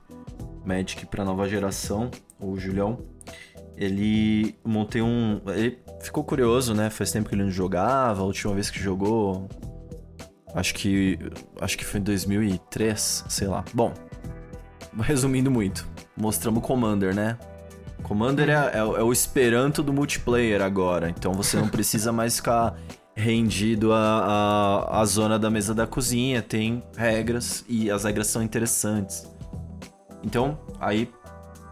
Magic pra nova geração, o Julião. Ele montei um. Ele ficou curioso, né? Faz tempo que ele não jogava, a última vez que jogou. Acho que. Acho que foi em 2003, sei lá. Bom, resumindo muito, mostramos o Commander, né? Commander é, é, o- é o esperanto do multiplayer agora, então você não precisa mais ficar rendido à, à, à zona da mesa da cozinha, tem regras e as regras são interessantes. Então, aí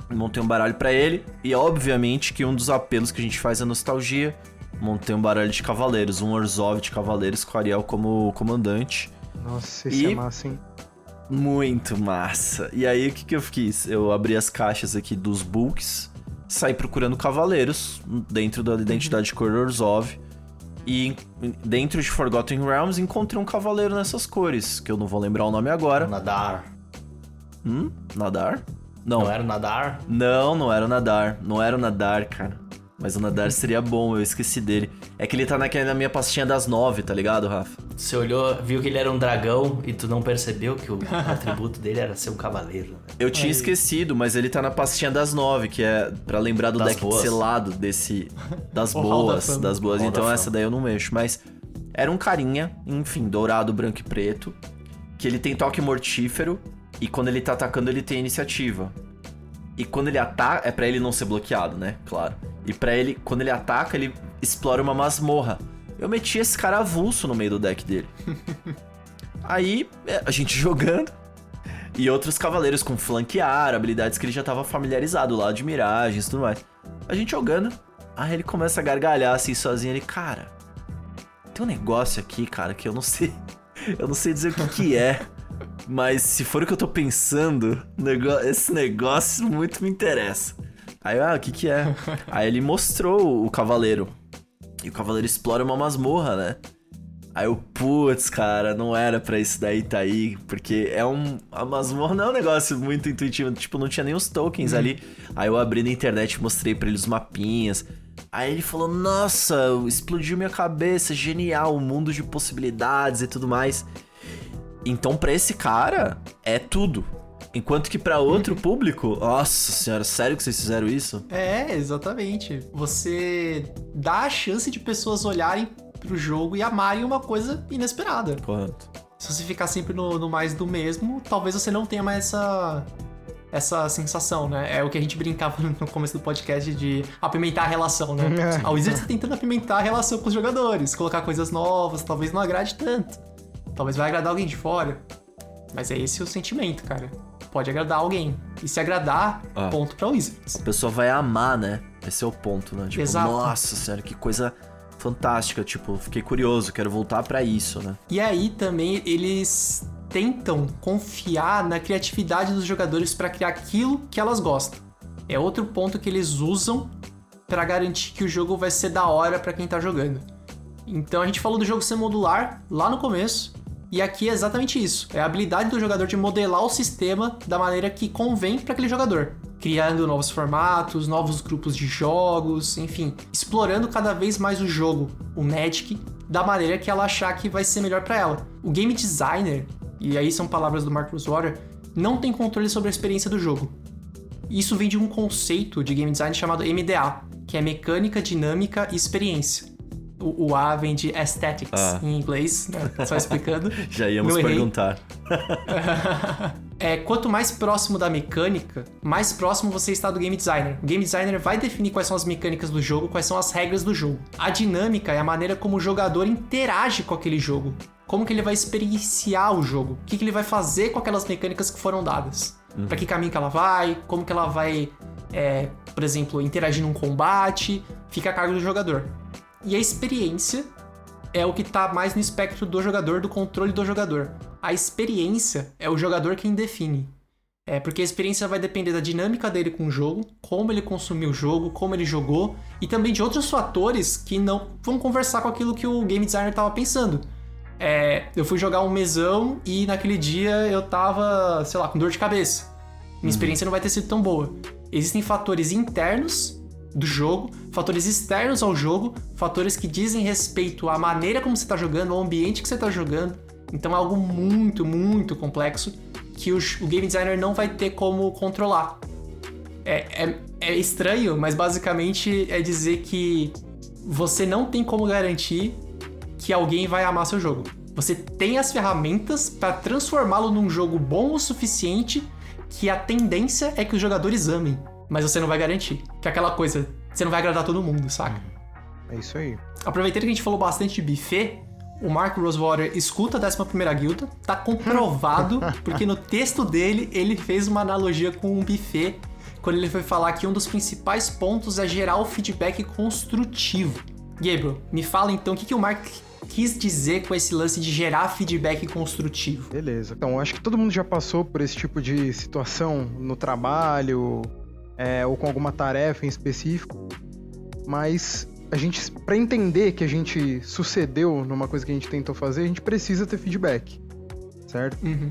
montei um baralho pra ele e obviamente que um dos apelos que a gente faz é nostalgia. Montei um baralho de cavaleiros, um Orzhov de cavaleiros com Ariel como comandante. Nossa, esse E- é massa, hein? Muito massa. E aí, o que, que eu fiz? Eu abri as caixas aqui dos books, saí procurando cavaleiros dentro da identidade de cor Orzhov. E dentro de Forgotten Realms encontrei um cavaleiro nessas cores, que eu não vou lembrar o nome agora. Nadar. Hum? Nadar? Não. Não era o Nadar? Não, não era o Nadar. Não era o Nadar, cara. Mas o Nadar seria bom, eu esqueci dele. É que ele tá naquela, na minha pastinha das nove, tá ligado, Rafa? Você olhou, viu que ele era um dragão e tu não percebeu que o atributo dele era ser um cavaleiro. né? Eu tinha esquecido, mas ele tá na pastinha das nove, que é pra lembrar do Das deck boas. selado desse. Das da boas, fama. das boas. Da Então fama. essa daí eu não mexo. Mas era um carinha, enfim, dourado, branco e preto. Que ele tem toque mortífero. E quando ele tá atacando, ele tem iniciativa. E quando ele ataca. É pra ele não ser bloqueado, né? Claro. E pra ele, quando ele ataca, ele explora uma masmorra. Eu meti esse cara avulso no meio do deck dele. Aí, é, a gente jogando. E outros cavaleiros com flanquear, habilidades que ele já tava familiarizado lá de miragens e tudo mais. A gente jogando. Aí ele começa a gargalhar assim sozinho. Ele, cara, tem um negócio aqui, cara, que eu não sei. Eu não sei dizer o que, que é. Mas se for o que eu tô pensando, nego- esse negócio muito me interessa. Aí, eu, ah, o que que é? Aí ele mostrou o cavaleiro. E o cavaleiro explora uma masmorra, né? Aí eu, putz, cara, não era pra isso daí tá aí, porque é um. A masmorra não é um negócio muito intuitivo, tipo, não tinha nem os tokens ali. Aí eu abri na internet e mostrei pra ele os mapinhas. Aí ele falou: Nossa, explodiu minha cabeça, genial, um mundo de possibilidades e tudo mais. Então, pra esse cara, é tudo. Enquanto que pra outro público, nossa senhora, sério que vocês fizeram isso? É, exatamente. Você dá a chance de pessoas olharem pro jogo e amarem uma coisa inesperada. Correto. Se você ficar sempre no, no mais do mesmo, talvez você não tenha mais essa essa sensação, né? É o que a gente brincava no começo do podcast de apimentar a relação, né? A Wizards tá tentando apimentar a relação com os jogadores, colocar coisas novas, talvez não agrade tanto. Talvez vai agradar alguém de fora. Mas é esse o sentimento, cara. Pode agradar alguém. E se agradar, Ah. ponto pra Wizards. A pessoa vai amar, né? Esse é o ponto, né? Tipo, Exato. nossa senhora, que coisa fantástica. Tipo, fiquei curioso, quero voltar pra isso, né? E aí também eles tentam confiar na criatividade dos jogadores pra criar aquilo que elas gostam. É outro ponto que eles usam pra garantir que o jogo vai ser da hora pra quem tá jogando. Então a gente falou do jogo ser modular lá no começo, e aqui é exatamente isso. É a habilidade do jogador de modelar o sistema da maneira que convém pra aquele jogador. Criando novos formatos, novos grupos de jogos, enfim, explorando cada vez mais o jogo, o Magic, da maneira que ela achar que vai ser melhor pra ela. O game designer, e aí são palavras do Mark Rosewater, não tem controle sobre a experiência do jogo. Isso vem de um conceito de game design chamado MDA, que é mecânica, dinâmica e experiência. O, o A vem de aesthetics Ah. em inglês, né? Só explicando. Já íamos Não perguntar. É, quanto mais próximo da mecânica, mais próximo você está do game designer. O game designer vai definir quais são as mecânicas do jogo, quais são as regras do jogo. A dinâmica é a maneira como o jogador interage com aquele jogo. Como que ele vai experienciar o jogo? O que, que ele vai fazer com aquelas mecânicas que foram dadas? Uhum. Pra que caminho que ela vai, como que ela vai, é, por exemplo, interagir num combate, fica a cargo do jogador. E a experiência é o que tá mais no espectro do jogador, do controle do jogador. A experiência é o jogador quem define. É porque a experiência vai depender da dinâmica dele com o jogo, como ele consumiu o jogo, como ele jogou e também de outros fatores que não vão conversar com aquilo que o game designer estava pensando. É, eu fui jogar um mesão e naquele dia eu tava, sei lá, com dor de cabeça. Minha uhum. experiência não vai ter sido tão boa. Existem fatores internos do jogo, fatores externos ao jogo, fatores que dizem respeito à maneira como você está jogando, ao ambiente que você está jogando. Então é algo muito, muito complexo que o, o game designer não vai ter como controlar. É, é, é estranho, mas basicamente é dizer que você não tem como garantir que alguém vai amar seu jogo. Você tem as ferramentas para transformá-lo num jogo bom o suficiente que a tendência é que os jogadores amem, mas você não vai garantir. Que é aquela coisa, você não vai agradar todo mundo, saca? É isso aí. Aproveitando que a gente falou bastante de buffet, o Mark Rosewater escuta a 11 Guilda, tá comprovado, porque no texto dele ele fez uma analogia com um buffet, quando ele foi falar que um dos principais pontos é gerar o feedback construtivo. Gabriel, me fala então o que, que o Mark quis dizer com esse lance de gerar feedback construtivo. Beleza. Então, acho que todo mundo já passou por esse tipo de situação no trabalho é, ou com alguma tarefa em específico, mas a gente, para entender que a gente sucedeu numa coisa que a gente tentou fazer, a gente precisa ter feedback, certo? Uhum.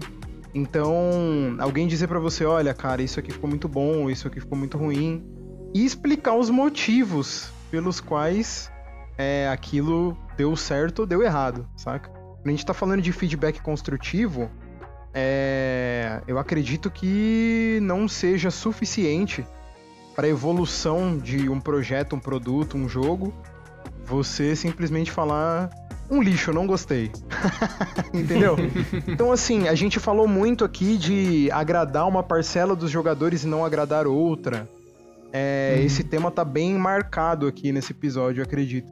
Então, alguém dizer para você, olha, cara, isso aqui ficou muito bom, isso aqui ficou muito ruim, e explicar os motivos pelos quais é, aquilo deu certo ou deu errado, saca? Quando a gente tá falando de feedback construtivo, é, eu acredito que não seja suficiente para a evolução de um projeto, um produto, um jogo, você simplesmente falar um lixo, não gostei. Entendeu? então, assim, a gente falou muito aqui de agradar uma parcela dos jogadores e não agradar outra. É, uhum. Esse tema tá bem marcado aqui nesse episódio, eu acredito.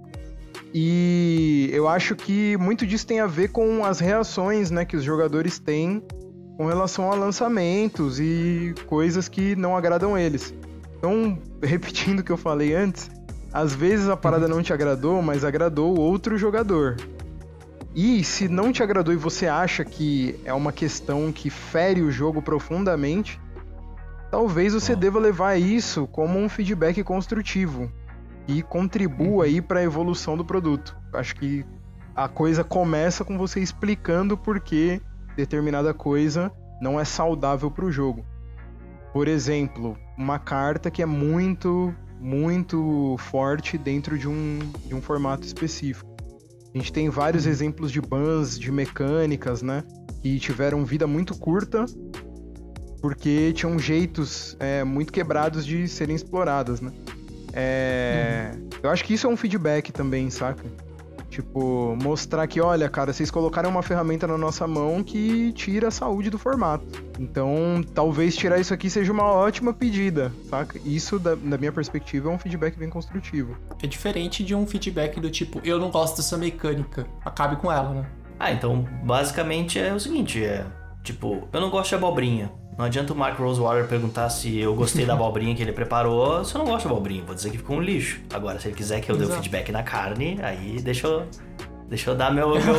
E eu acho que muito disso tem a ver com as reações né, que os jogadores têm com relação a lançamentos e coisas que não agradam eles. Então, repetindo o que eu falei antes, às vezes a parada uhum. não te agradou, mas agradou outro jogador. E se não te agradou e você acha que é uma questão que fere o jogo profundamente, talvez você deva levar isso como um feedback construtivo e contribua uhum. aí para a evolução do produto. Acho que a coisa começa com você explicando por que determinada coisa não é saudável para o jogo. Por exemplo, uma carta que é muito, muito forte dentro de um, de um formato específico. A gente tem vários uhum. exemplos de bans, de mecânicas, né? Que tiveram vida muito curta porque tinham jeitos é, muito quebrados de serem exploradas, né? É, uhum. Eu acho que isso é um feedback também, saca? Tipo, mostrar que, olha, cara, vocês colocaram uma ferramenta na nossa mão que tira a saúde do formato. Então, talvez tirar isso aqui seja uma ótima pedida, saca? Isso, da, da minha perspectiva, é um feedback bem construtivo. É diferente de um feedback do tipo, eu não gosto dessa mecânica, acabe com ela, né? Ah, então, basicamente é o seguinte, é... Tipo, eu não gosto de abobrinha. Não adianta o Mark Rosewater perguntar se eu gostei da abobrinha que ele preparou, se eu não gosto da abobrinha, vou dizer que ficou um lixo. Agora, se ele quiser que eu dê o feedback na carne, aí deixa eu, deixa eu dar meu, meu, meu,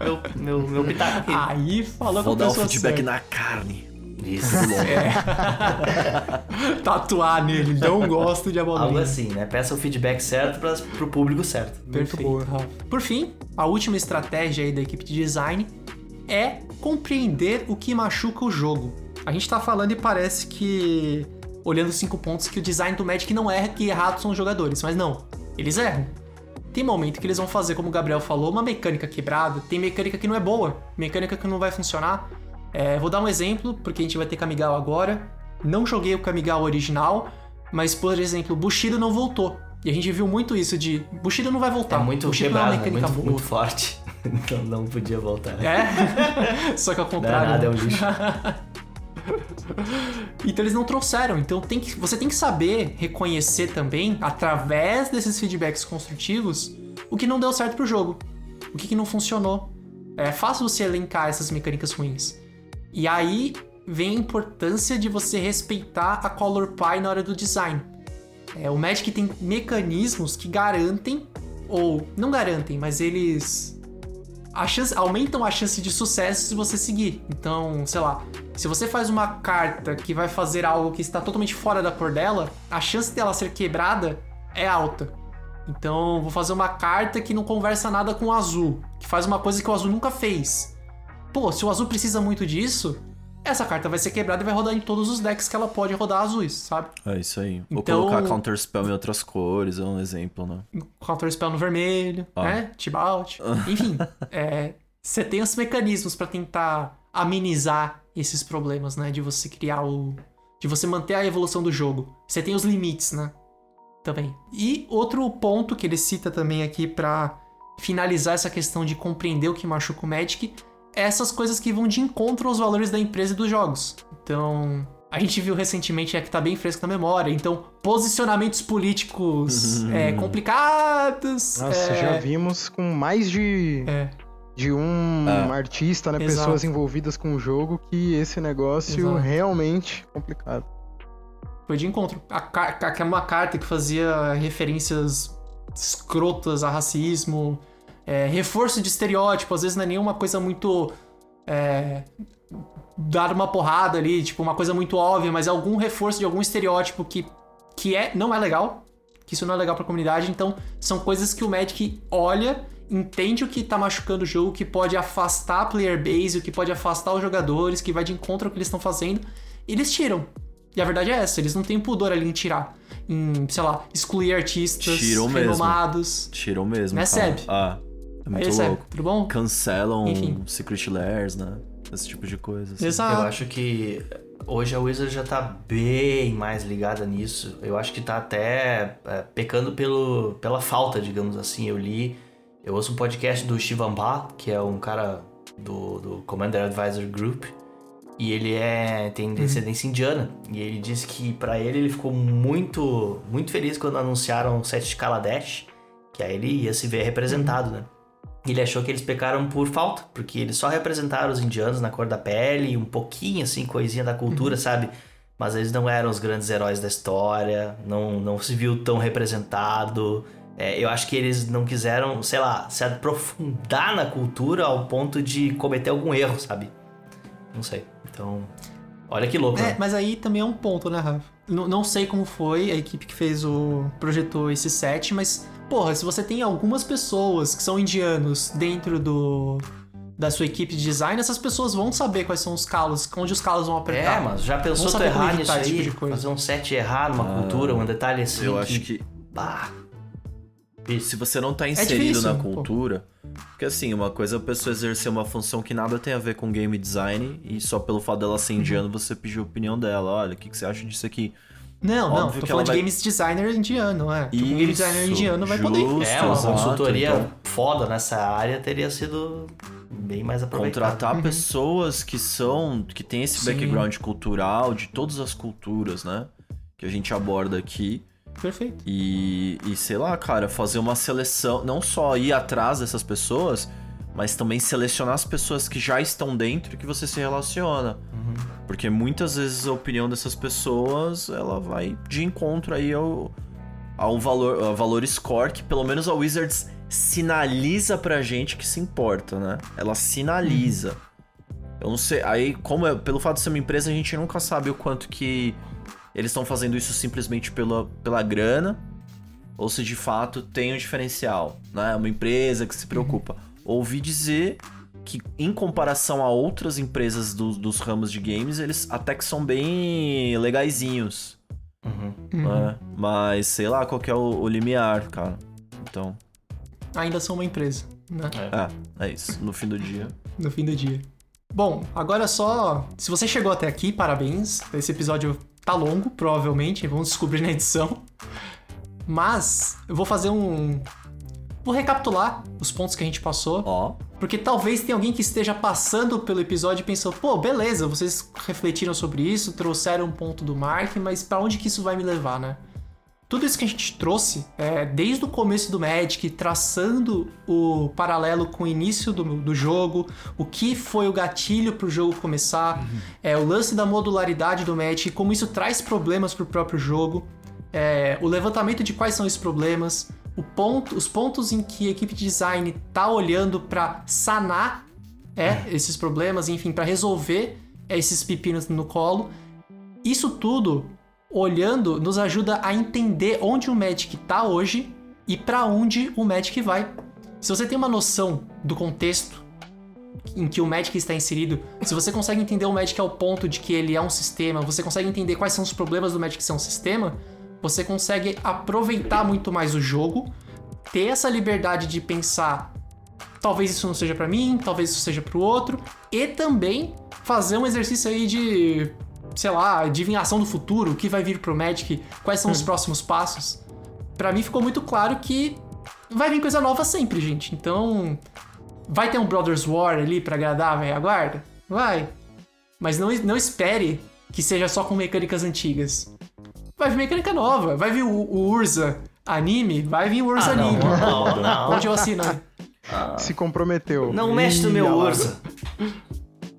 meu, meu, meu pitaco aqui. Aí falou Vou com dar o feedback certa. na carne. Isso. É. Tatuar nele, não gosto de abobrinha. Algo assim, né? Peça o feedback certo para pro público certo. Perfeito. Por fim, a última estratégia aí da equipe de design é compreender o que machuca o jogo. A gente tá falando e parece que, olhando os cinco pontos, que o design do Magic não erra, que errados são os jogadores, mas não, eles erram. Tem momento que eles vão fazer, como o Gabriel falou, uma mecânica quebrada, tem mecânica que não é boa, mecânica que não vai funcionar. É, vou dar um exemplo, porque a gente vai ter Kamigawa agora. Não joguei o Kamigawa original, mas, por exemplo, o Bushido não voltou. E a gente viu muito isso de Bushido não vai voltar. É muito Bushido quebrado, não é muito, muito forte. Então não podia voltar. É? Só que ao contrário. Nada, é um lixo. então eles não trouxeram. Então tem que, você tem que saber reconhecer também, através desses feedbacks construtivos, o que não deu certo pro jogo. O que, que não funcionou. É fácil você elencar essas mecânicas ruins. E aí vem a importância de você respeitar a Color Pie na hora do design. É, o Magic tem mecanismos que garantem, ou não garantem, mas eles a chance, aumentam a chance de sucesso se você seguir. Então, sei lá, se você faz uma carta que vai fazer algo que está totalmente fora da cor dela, a chance dela ser quebrada é alta. Então, vou fazer uma carta que não conversa nada com o azul, que faz uma coisa que o azul nunca fez. Pô, se o azul precisa muito disso, essa carta vai ser quebrada e vai rodar em todos os decks que ela pode rodar azuis, sabe? É isso aí. Então- Ou colocar Counter Spell em outras cores, é um exemplo, né? Counter Spell no vermelho, Ah. né? Tibalt. Enfim, é, você tem os mecanismos pra tentar amenizar esses problemas, né? De você criar o. De você manter a evolução do jogo. Você tem os limites, né? Também. E outro ponto que ele cita também aqui pra finalizar essa questão de compreender o que machuca o Magic essas coisas que vão de encontro aos valores da empresa e dos jogos. Então, a gente viu recentemente é que tá bem fresco na memória, então posicionamentos políticos é, complicados. Nossa, é, já vimos com mais de, É, de um É. artista, né? Exato. Pessoas envolvidas com o jogo que esse negócio Exato. realmente complicado. foi de encontro. A, car- ca- uma carta que fazia referências escrotas a racismo, é, reforço de estereótipo, às vezes não é nenhuma coisa muito. É, dar uma porrada ali, tipo, uma coisa muito óbvia, mas é algum reforço de algum estereótipo que, que é, não é legal, que isso não é legal pra comunidade, então são coisas que o Magic olha, entende o que tá machucando o jogo, que pode afastar a player base, o que pode afastar os jogadores, que vai de encontro ao que eles estão fazendo, e eles tiram. E a verdade é essa, eles não têm pudor ali em tirar, em, sei lá, excluir artistas mesmo. renomados. Tiram mesmo. Né. Seb? Ah, é muito Seb, louco. tudo bom? Cancelam Enfim. Secret Lairs, né? Esse tipo de coisa. assim. Exato. Eu acho que hoje a Wizard já tá bem mais ligada nisso. Eu acho que tá até é, pecando pelo, pela falta, digamos assim. Eu li, eu ouço um podcast do Shivan Bha, que é um cara do, do Commander Advisor Group, e ele é tem descendência indiana. E ele disse que pra ele ele ficou muito muito feliz quando anunciaram o set de Kaladesh, que aí ele ia se ver representado, né? Ele achou que eles pecaram por falta, porque eles só representaram os indianos na cor da pele, um pouquinho assim, coisinha da cultura, sabe? Mas eles não eram os grandes heróis da história, não, não se viu tão representado. É, eu acho que eles não quiseram, sei lá, se aprofundar na cultura ao ponto de cometer algum erro, sabe? Não sei. Então, olha que louco, É, né? mas aí também é um ponto, né, Rafa? N- não sei como foi a equipe que fez o. projetou esse set, mas, porra, se você tem algumas pessoas que são indianos dentro do. da sua equipe de design, essas pessoas vão saber quais são os calos, onde os calos vão apertar. É, mas já pensou tu errar nisso esse aí? tipo de coisa. fazer um set errar numa cultura, um detalhe assim. Eu acho que Bah, se você não tá inserido difícil, na pô. cultura. Porque assim, uma coisa é a pessoa exercer uma função que nada tem a ver com game design e só pelo fato dela Uhum. ser indiana você pedir a opinião dela. Olha, o que, que você acha disso aqui? Não, não, Óbvio tô que falando de vai- games designer indiano, é. Tipo, um game designer indiano vai poder. justo. É, uma Exato, consultoria então- foda nessa área teria sido bem mais aproveitada. Contratar pessoas que são. que tem esse Uhum. Sim. background cultural de todas as culturas, né? Que a gente aborda aqui. Perfeito. E, e sei lá, cara, fazer uma seleção, não só ir atrás dessas pessoas, mas também selecionar as pessoas que já estão dentro e que você se relaciona. Porque muitas vezes a opinião dessas pessoas, ela vai de encontro aí ao, ao valor, ao valor score que pelo menos a Wizards sinaliza pra gente que se importa, né? Ela sinaliza. Eu não sei, aí como é, pelo fato de ser uma empresa, a gente nunca sabe o quanto que eles estão fazendo isso simplesmente pela, pela grana, ou se de fato tem um diferencial, né? Uma empresa que se preocupa. Ouvi dizer que, em comparação a outras empresas do- dos ramos de games, eles até que são bem legaisinhos. Uhum. né? Mas sei lá qual que é o, o limiar, cara. Então, Ainda são uma empresa, né? é, é isso. No fim do dia. no fim do dia. Bom, agora só. Se você chegou até aqui, parabéns. Esse episódio tá longo, provavelmente. Vamos descobrir na edição. Mas eu vou fazer um. Vou recapitular os pontos que a gente passou. Ó, Porque talvez tenha alguém que esteja passando pelo episódio e pensou, pô, beleza, vocês refletiram sobre isso, trouxeram um ponto do Mark, mas pra onde que isso vai me levar, né? tudo isso que a gente trouxe, é, desde o começo do Magic, traçando o paralelo com o início do, do jogo, o que foi o gatilho para o jogo começar, é, o lance da modularidade do Magic, como isso traz problemas para o próprio jogo, é, o levantamento de quais são esses problemas, ponto, os pontos em que a equipe de design tá olhando para sanar é, esses problemas, enfim, para resolver esses pepinos no colo. Isso tudo olhando, nos ajuda a entender onde o Magic tá hoje e para onde o Magic vai. Se você tem uma noção do contexto em que o Magic está inserido, se você consegue entender o Magic ao ponto de que ele é um sistema, você consegue entender quais são os problemas do Magic ser um sistema, você consegue aproveitar muito mais o jogo, ter essa liberdade de pensar, talvez isso não seja para mim, talvez isso seja para o outro, e também fazer um exercício aí de sei lá, adivinhação do futuro, o que vai vir pro Magic, quais são os próximos passos. Para mim ficou muito claro que vai vir coisa nova sempre, gente. Então, vai ter um Brothers War ali para agradar, velho, aguarda. Vai. Mas não, não espere que seja só com mecânicas antigas. Vai vir mecânica nova, vai vir o, o Urza anime, vai vir o Urza Ah, não, anime. não, não. Onde eu assino? né? Se comprometeu. Não mexe no meu urso.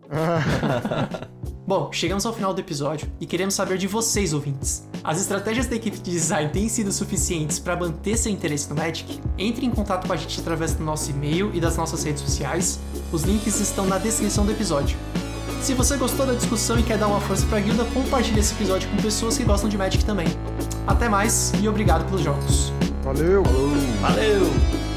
Bom, chegamos ao final do episódio e queremos saber de vocês, ouvintes. As estratégias da equipe de design têm sido suficientes para manter seu interesse no Magic? Entre em contato com a gente através do nosso e-mail e das nossas redes sociais. Os links estão na descrição do episódio. Se você gostou da discussão e quer dar uma força pra guilda, compartilhe esse episódio com pessoas que gostam de Magic também. Até mais e obrigado pelos jogos. Valeu. Valeu!